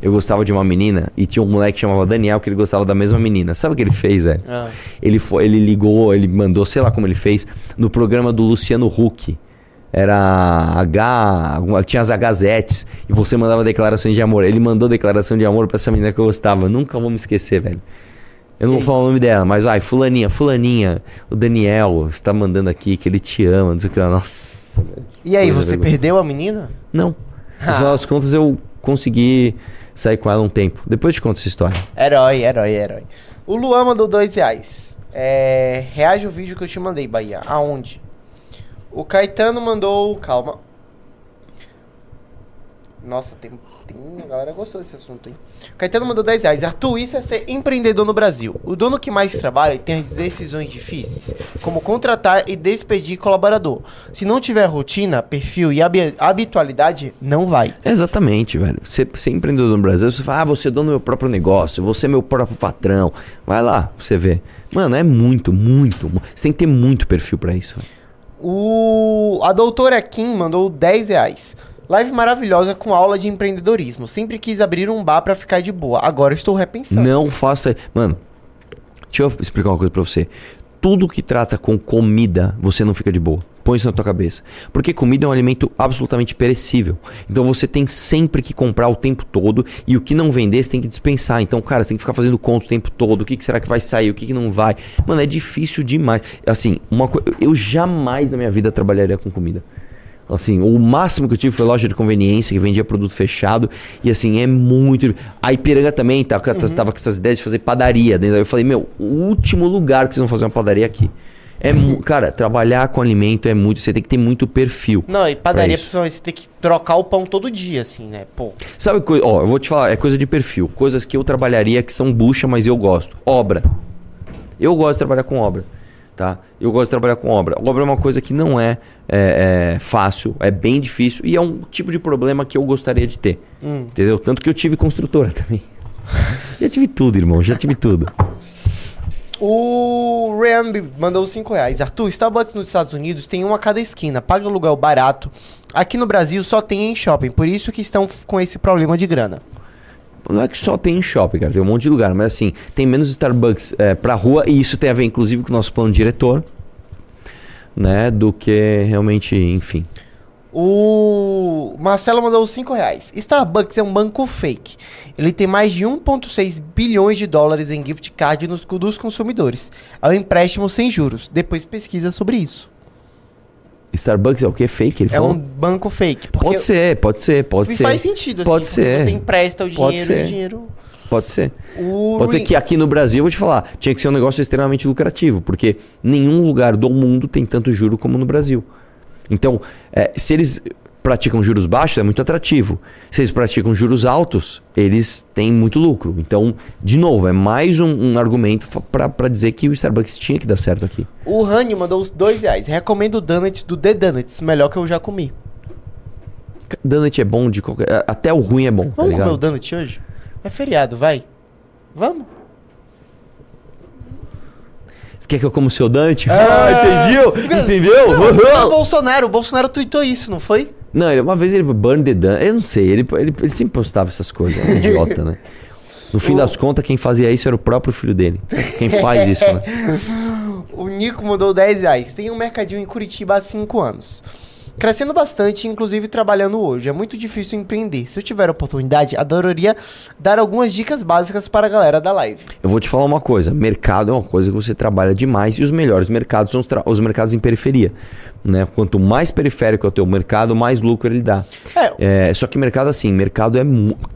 eu gostava de uma menina e tinha um moleque que chamava Daniel que ele gostava da mesma menina. Sabe o que ele fez, velho? Ah. Ele, foi, ele ligou, ele mandou, sei lá como ele fez, no programa do Luciano Huck. Era H. Tinha as Hzetes. E você mandava declarações de amor. Ele mandou declaração de amor pra essa menina que eu gostava. Nunca vou me esquecer, velho. Eu não vou falar o nome dela, mas vai, Fulaninha, Fulaninha, o Daniel está mandando aqui que ele te ama, não sei o que lá. Nossa. E aí, você vergonha. perdeu a menina? Não. [laughs] No final das contas, eu consegui sair com ela um tempo. Depois eu te conto essa história. Herói, herói, herói. O Luan mandou 2 reais. É, reage ao vídeo que eu te mandei, Bahia. Aonde? O Caetano mandou. Calma. Nossa, tem, tem. A galera gostou desse assunto, hein? O Caetano mandou 10 reais. Arthur, isso é ser empreendedor no Brasil. O dono que mais trabalha tem as decisões difíceis, como contratar e despedir colaborador. Se não tiver rotina, perfil e habi- habitualidade, não vai. Exatamente, velho. Você ser empreendedor no Brasil, você fala, ah, você é dono do meu próprio negócio, você é meu próprio patrão. Vai lá, você vê. Mano, é muito, muito. mu- Você tem que ter muito perfil pra isso. velho. O, a doutora Kim mandou 10 reais. Live maravilhosa com aula de empreendedorismo. Sempre quis abrir um bar pra ficar de boa. Agora estou repensando. Não faça. Mano, deixa eu explicar uma coisa pra você. Tudo que trata com comida, você não fica de boa. Põe isso na tua cabeça. Porque comida é um alimento absolutamente perecível. Então você tem sempre que comprar o tempo todo. E o que não vender, você tem que dispensar. Então, cara, você tem que ficar fazendo conta o tempo todo. O que, que será que vai sair? O que, que não vai? Mano, é difícil demais. Assim, uma coisa. Eu jamais na minha vida trabalharia com comida. Assim, o máximo que eu tive foi loja de conveniência, que vendia produto fechado. E assim, é muito. A Ipiranga também tá, com essas- tava com essas ideias de fazer padaria. dentro. Aí eu falei, meu, o último lugar que vocês vão fazer uma padaria é aqui. É, cara, trabalhar com alimento é muito. Você tem que ter muito perfil. Não, e padaria, principalmente, você tem que trocar o pão todo dia, assim, né? Pô. Sabe, ó, eu vou te falar, é coisa de perfil. Coisas que eu trabalharia que são bucha, mas eu gosto. Obra. Eu gosto de trabalhar com obra, tá? Eu gosto de trabalhar com obra. Obra é uma coisa que não é, é, é fácil, é bem difícil e é um tipo de problema que eu gostaria de ter, Hum. entendeu? Tanto que eu tive construtora [laughs] também. já tive tudo, irmão, já tive tudo. O B- mandou 5 reais. Arthur, Starbucks nos Estados Unidos tem um a cada esquina, paga aluguel barato. Aqui no Brasil só tem em shopping, por isso que estão com esse problema de grana. Não é que só tem em shopping, cara, tem um monte de lugar, mas assim, tem menos Starbucks é, pra rua e isso tem a ver, inclusive, com o nosso plano diretor, né? Do que realmente, enfim. O Marcelo mandou 5 reais. Starbucks é um banco fake. Ele tem mais de 1,6 bilhões de dólares em gift card nos dos consumidores. É um empréstimo sem juros. Depois pesquisa sobre isso. Starbucks é o que? Fake? Ele É falou? um banco fake. Pode ser, pode ser, pode ser. faz sentido, assim. Pode ser. Você empresta o Pode dinheiro e ser. o dinheiro. Pode ser. O Pode ser que aqui no Brasil, vou te falar, tinha que ser um negócio extremamente lucrativo, porque nenhum lugar do mundo tem tanto juro como no Brasil. Então, é, se eles praticam juros baixos, é muito atrativo. Se eles praticam juros altos, eles têm muito lucro. Então, de novo, é mais um, um argumento para dizer que o Starbucks tinha que dar certo aqui. O Rani mandou os 2 reais. Recomendo o donut do The Donuts, melhor que eu já comi. Donut é bom de qualquer. Até o ruim é bom, tá Vamos ligado? comer o donut hoje? É feriado, vai. Vamos. Você quer que eu como o seu Dante? É. Ah, entendeu? Entendeu? Não, o Bolsonaro, o Bolsonaro tweetou isso, não foi? Não, ele, uma vez ele burn the dance. Eu não sei, ele, ele, ele sempre postava essas coisas. É um idiota, né? No fim [laughs] O- das contas, quem fazia isso era o próprio filho dele. Quem faz isso, né? [laughs] O Nico mandou 10 reais. Tem um mercadinho em Curitiba há 5 anos. Crescendo bastante, inclusive trabalhando hoje. É muito difícil empreender. Se eu tiver oportunidade, adoraria dar algumas dicas básicas para a galera da live. Eu vou te falar uma coisa: mercado é uma coisa que você trabalha demais e os melhores mercados são os, os mercados em periferia. Né? Quanto mais periférico é o teu mercado, mais lucro ele dá. É, É, só que mercado assim, mercado é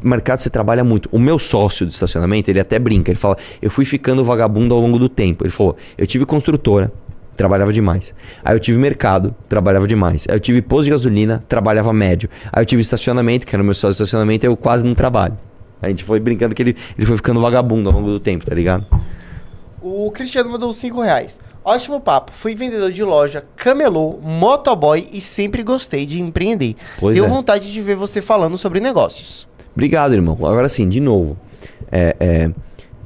mercado você trabalha muito. O meu sócio de estacionamento, ele até brinca, ele fala: "Eu fui ficando vagabundo ao longo do tempo". Ele falou: "Eu tive construtora, trabalhava demais. Aí eu tive mercado, trabalhava demais. Aí eu tive posto de gasolina, trabalhava médio. Aí eu tive estacionamento, que era o meu sócio de estacionamento, eu quase não trabalho". A gente foi brincando que ele, ele foi ficando vagabundo ao longo do tempo, tá ligado? o Cristiano mandou 5 reais. Ótimo papo. Fui vendedor de loja, camelô, motoboy e sempre gostei de empreender. Pois Tenho é. vontade de ver você falando sobre negócios. Obrigado, irmão. Agora sim, de novo. É, é,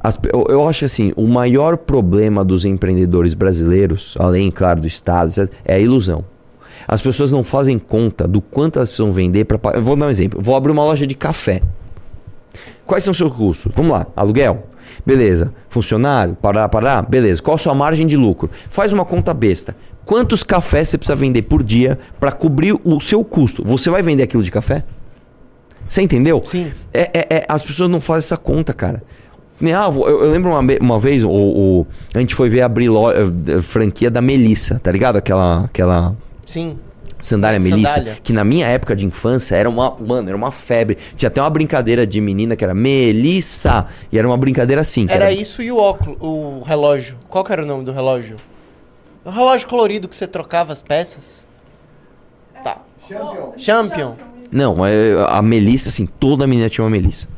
as eu, eu acho assim, o maior problema dos empreendedores brasileiros, além, claro, do Estado, é a ilusão. As pessoas não fazem conta do quanto elas precisam vender para. Eu vou dar um exemplo. Vou abrir uma loja de café. Quais são os seus custos? Vamos lá, aluguel. Beleza. Funcionário, parar, parar, beleza. Qual a sua margem de lucro? Faz uma conta besta. Quantos cafés você precisa vender por dia para cobrir o seu custo? Você vai vender aquilo de café? Você entendeu? Sim. É, é- é- as pessoas não fazem essa conta, cara. Nem, ah, eu, eu lembro uma, uma vez, o, o- a gente foi ver abrir lo- eh, franquia da Melissa, tá ligado? Aquela, aquela Sim. sandália Sandália. Melissa, que na minha época de infância era uma, mano, era uma febre. Tinha até uma brincadeira de menina que era Melissa, e era uma brincadeira assim. que Era isso e o óculos, o relógio. Qual que era o nome do relógio? O relógio colorido que você trocava as peças. Tá. Champion. Champion. Não, é, a Melissa, assim, toda menina tinha uma Melissa.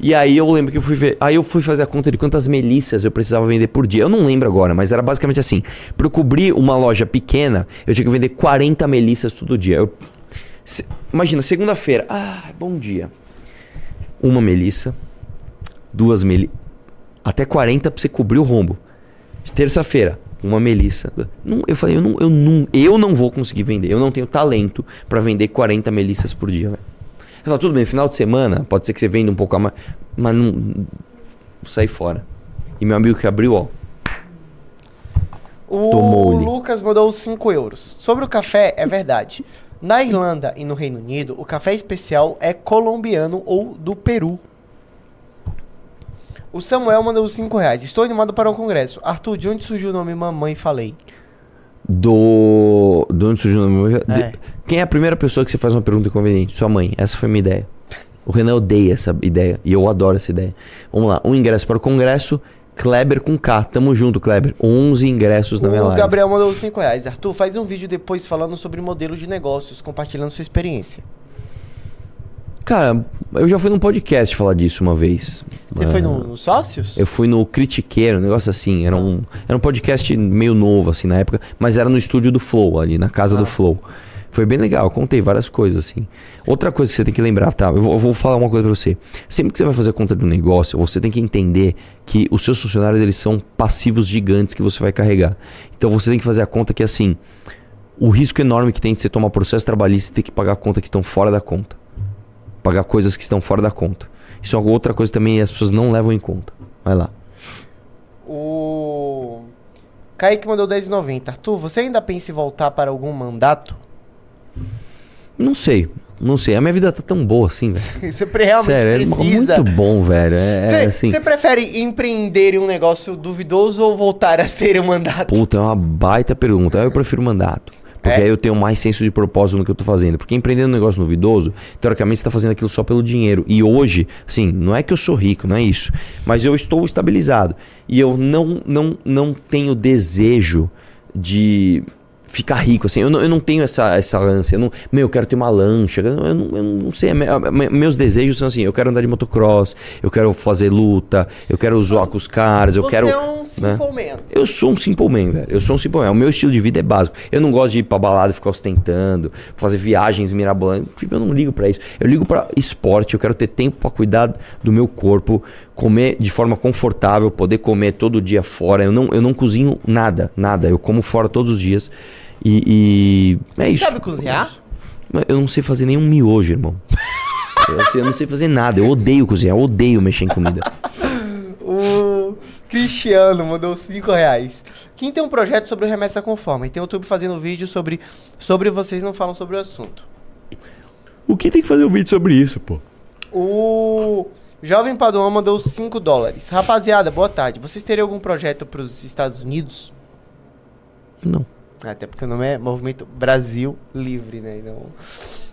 E aí eu lembro que eu fui ver. Aí eu fui fazer a conta de quantas melissas eu precisava vender por dia. Eu não lembro agora, mas era basicamente assim. Pra eu cobrir uma loja pequena, eu tinha que vender 40 melissas todo dia. Eu- se- imagina, segunda-feira. Ah, bom dia. Uma melissa, duas melissas. Até 40 pra você cobrir o rombo. Terça-feira, uma melissa. Não, eu falei, eu não, eu, não, eu não vou conseguir vender. Eu não tenho talento pra vender 40 melissas por dia, velho. Falou, tudo bem, final de semana, pode ser que você venda um pouco a mais, mas não. Sai fora. E meu amigo que abriu, ó. O. Lucas mandou 5 euros. Sobre o café, é verdade. Na Irlanda e no Reino Unido, o café especial é colombiano ou do Peru. O Samuel mandou 5 reais. Estou animado para o congresso. Arthur, de onde surgiu o nome Mamãe Falei? Do. De onde surgiu o nome? É. Quem é a primeira pessoa que você faz uma pergunta inconveniente? Sua mãe. Essa foi a minha ideia. O Renan odeia essa ideia. E eu adoro essa ideia. Vamos lá. Um ingresso para o congresso. Kleber com K. Tamo junto, Kleber. 11 ingressos na minha O live. Gabriel mandou 5 reais. Arthur, faz um vídeo depois falando sobre modelo de negócios, compartilhando sua experiência. Cara, eu já fui num podcast falar disso uma vez. Você Ah, foi no, no Sócios? Eu fui no Critiqueiro, um negócio assim. Era um, era um podcast meio novo, assim, na época. Mas era no estúdio do Flow, ali, na casa Ah. do Flow. Foi bem legal, contei várias coisas, assim. Outra coisa que você tem que lembrar, tá? Eu vou, eu vou falar uma coisa pra você. Sempre que você vai fazer conta do negócio, você tem que entender que os seus funcionários, eles são passivos gigantes que você vai carregar. Então você tem que fazer a conta que, assim, o risco enorme que tem de você tomar processo trabalhista e ter que pagar conta que estão fora da conta. Pagar coisas que estão fora da conta. Isso é outra coisa também as pessoas não levam em conta. Vai lá. O Kaique mandou 10,90. Arthur, você ainda pensa em voltar para algum mandato? Não sei, não sei. A minha vida tá tão boa assim, velho. [laughs] Você realmente Sério, é precisa. muito bom, velho. É, Você é assim. você prefere empreender em um negócio duvidoso ou voltar a ser um mandato? Puta, é uma baita pergunta. Eu prefiro mandato. Porque É? aí eu tenho mais senso de propósito no que eu tô fazendo. Porque empreendendo um negócio duvidoso, teoricamente você tá fazendo aquilo só pelo dinheiro. E hoje, assim, não é que eu sou rico, não é isso. Mas eu estou estabilizado. E eu não, não, não tenho desejo de ficar rico, assim. Eu não, eu não tenho essa, essa ânsia. Eu não, meu, eu quero ter uma lancha. Eu não, eu não, eu não sei. Me- me- Meus desejos são assim, eu quero andar de motocross, eu quero fazer luta, eu quero zoar com os caras, eu Você quero... é um simple man. Eu sou um simple man, velho. Eu sou um simple man. O meu estilo de vida é básico. Eu não gosto de ir pra balada e ficar ostentando, fazer viagens mirabolantes. Tipo, Eu não ligo pra isso. Eu ligo pra esporte. Eu quero ter tempo pra cuidar do meu corpo, comer de forma confortável, poder comer todo dia fora. Eu não, eu não cozinho nada, nada. Eu como fora todos os dias. E, e é isso. Sabe cozinhar? Eu não sei fazer nenhum miojo, irmão. eu, sei- eu não sei fazer nada. Eu odeio cozinhar. Eu odeio mexer em comida. [laughs] O Cristiano mandou 5 reais. Quem tem um projeto sobre o Remessa Conforma e tem o YouTube fazendo vídeo sobre, sobre vocês não falam sobre o assunto. O que tem que fazer um vídeo sobre isso, pô? O Jovem Paduan mandou 5 dólares. Rapaziada, boa tarde. Vocês teriam algum projeto para os Estados Unidos? Não. Até porque o nome é Movimento Brasil Livre, né? Então...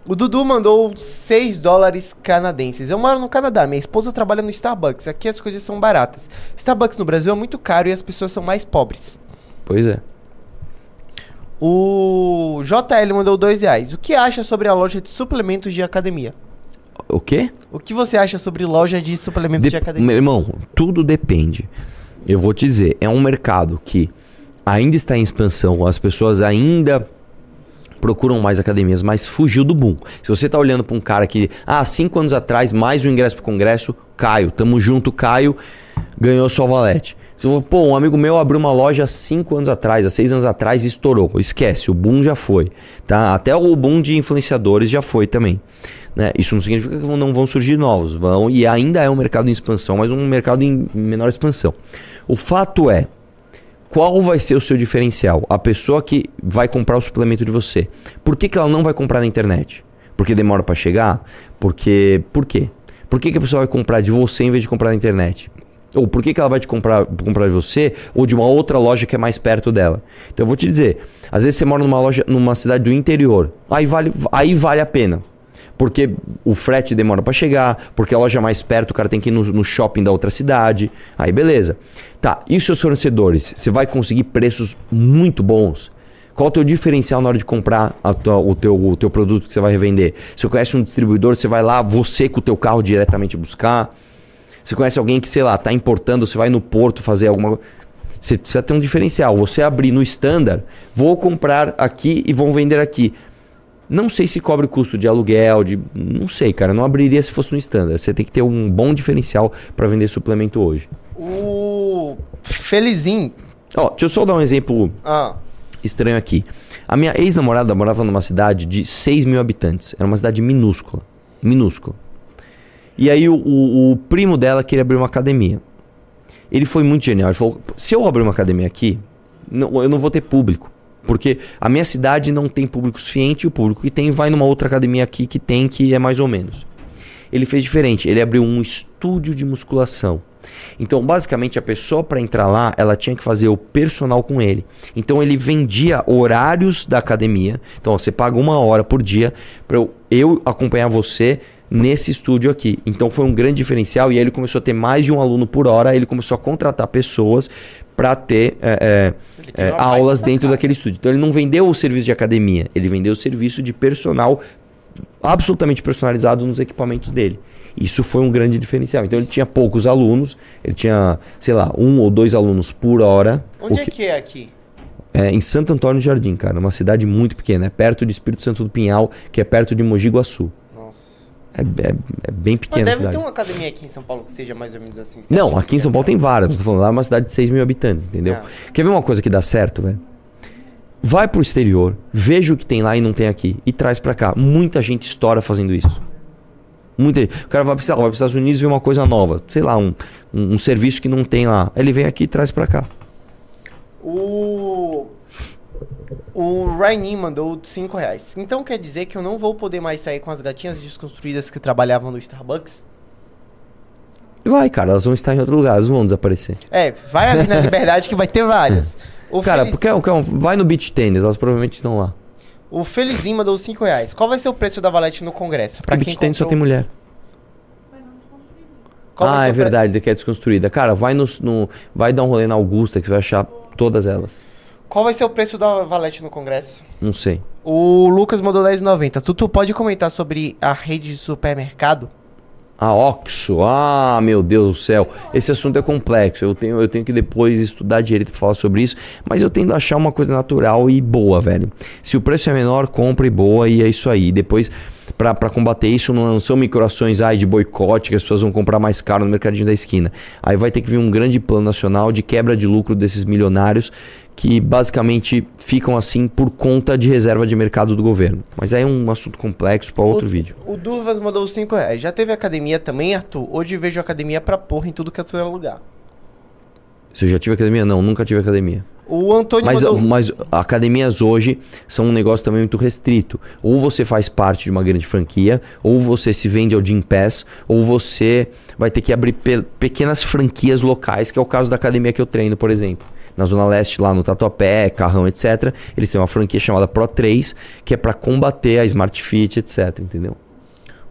O Dudu mandou 6 dólares canadenses. Eu moro no Canadá, minha esposa trabalha no Starbucks. Aqui as coisas são baratas. Starbucks no Brasil é muito caro e as pessoas são mais pobres. Pois é. O JL mandou 2 reais. O que acha sobre a loja de suplementos de academia? O quê? O que você acha sobre loja de suplementos de Dep- academia? Meu irmão, tudo depende. Eu vou te dizer, é um mercado que ainda está em expansão, as pessoas ainda procuram mais academias, mas fugiu do boom. Se você tá olhando para um cara que, ah, cinco anos atrás, mais um ingresso pro congresso, Caio, tamo junto, Caio, ganhou sua valete. Se for, pô, um amigo meu abriu uma loja há cinco anos atrás, há seis anos atrás estourou. Esquece, o boom já foi, tá? Até o boom de influenciadores já foi também. Né? Isso não significa que não vão surgir novos, vão e ainda é um mercado em expansão, mas um mercado em menor expansão. O fato é, qual vai ser o seu diferencial? A pessoa que vai comprar o suplemento de você. Por que, que ela não vai comprar na internet? Porque demora para chegar? Porque. Por quê? Por que, que a pessoa vai comprar de você em vez de comprar na internet? Ou por que, que ela vai te comprar, comprar de você ou de uma outra loja que é mais perto dela? Então eu vou te dizer, às vezes você mora numa loja, numa cidade do interior, aí vale, aí vale a pena. Porque o frete demora para chegar, porque a loja mais perto, o cara tem que ir no, no shopping da outra cidade. Aí beleza. Tá, e os seus fornecedores? Você vai conseguir preços muito bons? Qual o teu diferencial na hora de comprar tua- o, teu, o teu produto que você vai revender? Se você conhece um distribuidor, você vai lá, você com o teu carro diretamente buscar. Você conhece alguém que, sei lá, tá importando, você vai no porto fazer alguma coisa. Você precisa ter um diferencial. Você abrir no standard, vou comprar aqui e vão vender aqui. Não sei se cobre custo de aluguel, de. Não sei, cara. Não abriria se fosse no standard. Você tem que ter um bom diferencial para vender suplemento hoje. O Felizinho. Ó, deixa eu só dar um exemplo Ah, estranho aqui. A minha ex-namorada morava numa cidade de 6 mil habitantes. Era uma cidade minúscula. Minúscula. E aí o, o- o primo dela queria abrir uma academia. Ele foi muito genial. Ele falou: se eu abrir uma academia aqui, não- eu não vou ter público. Porque a minha cidade não tem público suficiente e o público que tem vai numa outra academia aqui que tem, que é mais ou menos. ele fez diferente. Ele abriu um estúdio de musculação. Então, basicamente, a pessoa para entrar lá, ela tinha que fazer o personal com ele. Então, ele vendia horários da academia. Então, ó, você paga uma hora por dia para eu, eu acompanhar você nesse estúdio aqui. Então, foi um grande diferencial. E aí, ele começou a ter mais de um aluno por hora. Ele começou a contratar pessoas para ter é, é, é, aulas dentro daquele estúdio. Então, ele não vendeu o serviço de academia. Ele vendeu o serviço de personal absolutamente personalizado nos equipamentos dele. Isso foi um grande diferencial. Então ele tinha poucos alunos, ele tinha, sei lá, um ou dois alunos por hora. Onde é que- que é aqui? é em Santo Antônio do Jardim, cara, uma cidade muito pequena, é perto de Espírito Santo do Pinhal, que é perto de Mogi Guaçu. É, é- é bem Mas pequena a deve cidade. ter uma academia aqui em São Paulo que seja mais ou menos assim. Não, aqui em São Paulo tem várias. Tô falando lá é uma cidade de 6 mil habitantes, entendeu? Ah. Quer ver uma coisa que dá certo, velho? Vai pro exterior, veja o que tem lá e não tem aqui e traz pra cá. Muita gente estoura fazendo isso. Muita gente. O cara vai para vai pros Estados Unidos ver uma coisa nova, sei lá, um, um, um serviço que não tem lá. Ele vem aqui e traz pra cá. O. O Rainin mandou 5 reais. Então quer dizer que eu não vou poder mais sair com as gatinhas desconstruídas que trabalhavam no Starbucks? Vai, cara, elas vão estar em outro lugar, elas vão desaparecer. É, vai ali na Liberdade que vai ter várias. [laughs] O, cara, Feliz... porque, porque vai no beach tênis, elas provavelmente estão lá. o Felizinho mandou 5 reais. Qual vai ser o preço da Valete no Congresso? Porque beach tênis só tem comprou- mulher. Qual ah, é o pre- verdade, ele quer desconstruída. Cara, vai no, no- vai dar um rolê na Augusta que você vai achar todas elas. Qual vai ser o preço da Valete no Congresso? Não sei. O Lucas mandou 10,90. Tutu, pode comentar sobre a rede de supermercado? A Oxo, ah, meu Deus do céu. Esse assunto é complexo. Eu tenho, eu tenho que depois estudar direito pra falar sobre isso. Mas eu tendo a achar uma coisa natural e boa, velho. Se o preço é menor, compre boa e é isso aí. Depois, pra, pra combater isso, não são microações ai, de boicote que as pessoas vão comprar mais caro no mercadinho da esquina. Aí vai ter que vir um grande plano nacional de quebra de lucro desses milionários que basicamente ficam assim por conta de reserva de mercado do governo. Mas aí é um assunto complexo para outro o, vídeo. O Durvas mandou 5 reais. Já teve academia também, Arthur? Hoje vejo academia pra porra em tudo que é lugar. Eu já tive academia? Não, nunca tive academia. O Antônio Mas, mandou... mas academias hoje são um negócio também muito restrito. Ou você faz parte de uma grande franquia, ou você se vende ao Gym Pass, ou você vai ter que abrir pe- pequenas franquias locais, que é o caso da academia que eu treino, por exemplo. Na Zona Leste, lá no Tatuapé, Carrão, etc. Eles têm uma franquia chamada Pro 3, que é para combater a Smart Fit, etc. Entendeu?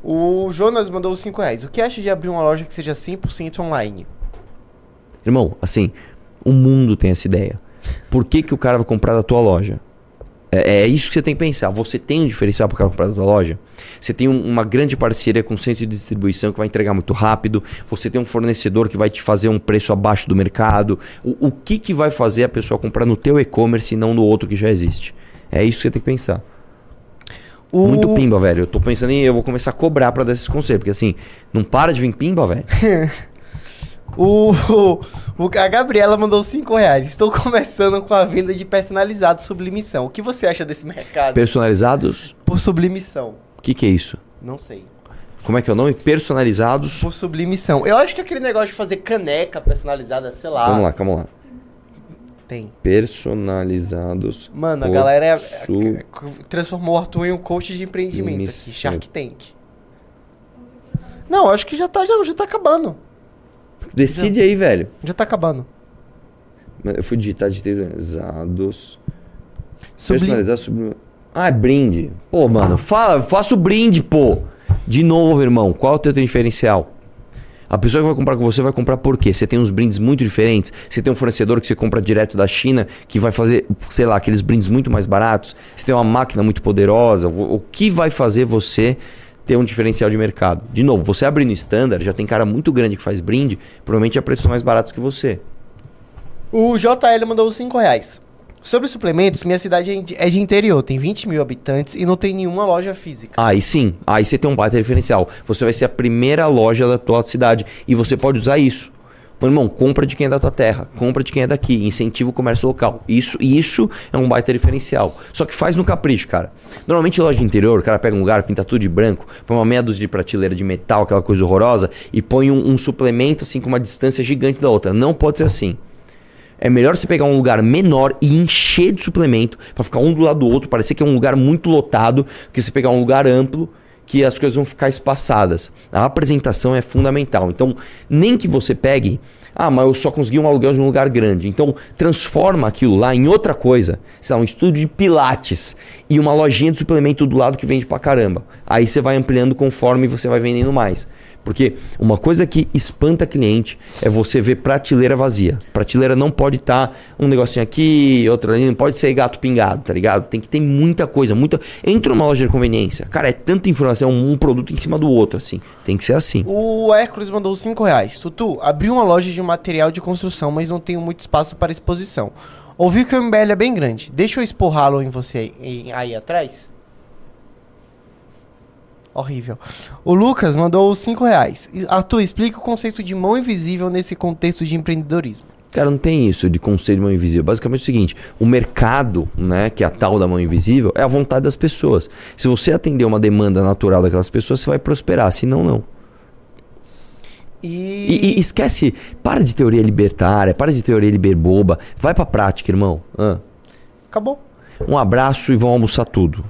O Jonas mandou 5 reais. O que acha de abrir uma loja que seja 100% online? Irmão, assim, o mundo tem essa ideia. Por que, que o cara vai comprar da tua loja? É, é isso que você tem que pensar. Você tem um diferencial para comprar da tua loja? Você tem um- uma grande parceria com o centro de distribuição que vai entregar muito rápido. Você tem um fornecedor que vai te fazer um preço abaixo do mercado. O, o que, que vai fazer a pessoa comprar no teu e-commerce e não no outro que já existe? É isso que você tem que pensar. O... Muito pimba, velho. Eu tô pensando em eu vou começar a cobrar para dar esses conselhos. Porque assim, não para de vir pimba, velho. [laughs] O, o, a Gabriela mandou 5 reais. Estou começando com a venda de personalizados sublimição. O que você acha desse mercado? Personalizados? Por sublimição. O que, que é isso? Não sei. Como é que é o nome? Personalizados. Por sublimição. Eu acho que aquele negócio de fazer caneca personalizada, sei lá. Vamos lá, calma lá. Tem. Personalizados. Mano, a galera é- su- transformou o Arthur em um coach de empreendimento aqui. Shark Tank. Não, acho que já tá, já, já tá acabando. Decide aí, velho. Já tá acabando. Eu fui digitar de personalizados. Subli... Personalizados sobre. Ah, é brinde. Pô, mano, fala, faça o brinde, pô. De novo, irmão, qual é o teu diferencial? A pessoa que vai comprar com você vai comprar por quê? Você tem uns brindes muito diferentes. Você tem um fornecedor que você compra direto da China que vai fazer, sei lá, aqueles brindes muito mais baratos. Você tem uma máquina muito poderosa. O que vai fazer você ter um diferencial de mercado? De novo, você abrindo standard, já tem cara muito grande que faz brinde, provavelmente a preços mais baratos que você. O JL mandou 5 reais. Sobre suplementos, minha cidade é de- é de interior, tem 20 mil habitantes e não tem nenhuma loja física. Aí sim, aí você tem um baita diferencial. Você vai ser a primeira loja da tua cidade e você pode usar isso. Meu irmão, compra de quem é da tua terra, compra de quem é daqui, incentiva o comércio local. Isso, isso é um baita diferencial. Só que faz no capricho, cara. Normalmente loja de interior, o cara pega um lugar, pinta tudo de branco, põe uma meia dúzia de prateleira de metal, aquela coisa horrorosa, e põe um, um suplemento assim com uma distância gigante da outra. Não pode ser assim. É melhor você pegar um lugar menor e encher de suplemento pra ficar um do lado do outro, parecer que é um lugar muito lotado, que você pegar um lugar amplo que as coisas vão ficar espaçadas. A apresentação é fundamental. Então, nem que você pegue, ah, mas eu só consegui um aluguel de um lugar grande. Então, transforma aquilo lá em outra coisa. Sei lá, um estúdio de pilates e uma lojinha de suplemento do lado que vende pra caramba. Aí você vai ampliando conforme você vai vendendo mais. Porque uma coisa que espanta cliente é você ver prateleira vazia. Prateleira não pode estar tá um negocinho aqui, outro ali, não pode ser gato pingado, tá ligado? Tem que ter muita coisa, muita. Entra numa loja de conveniência. Cara, é tanta informação, um produto em cima do outro, assim. Tem que ser assim. O Hércules mandou 5 reais. Tutu, abri uma loja de material de construção, mas não tenho muito espaço para exposição. Ouvi que o MBL é bem grande. Deixa eu expor em você aí, aí atrás? Horrível. O Lucas mandou 5 reais. Arthur, explica o conceito de mão invisível nesse contexto de empreendedorismo. Cara, não tem isso de conceito de mão invisível. Basicamente é o seguinte: o mercado, né, que é a tal da mão invisível, é a vontade das pessoas. Se você atender uma demanda natural daquelas pessoas, você vai prosperar. Se não, não. E... E, e esquece, para de teoria libertária, para de teoria liberboba. Vai pra prática, irmão. Ah. Acabou. Um abraço e vão almoçar tudo.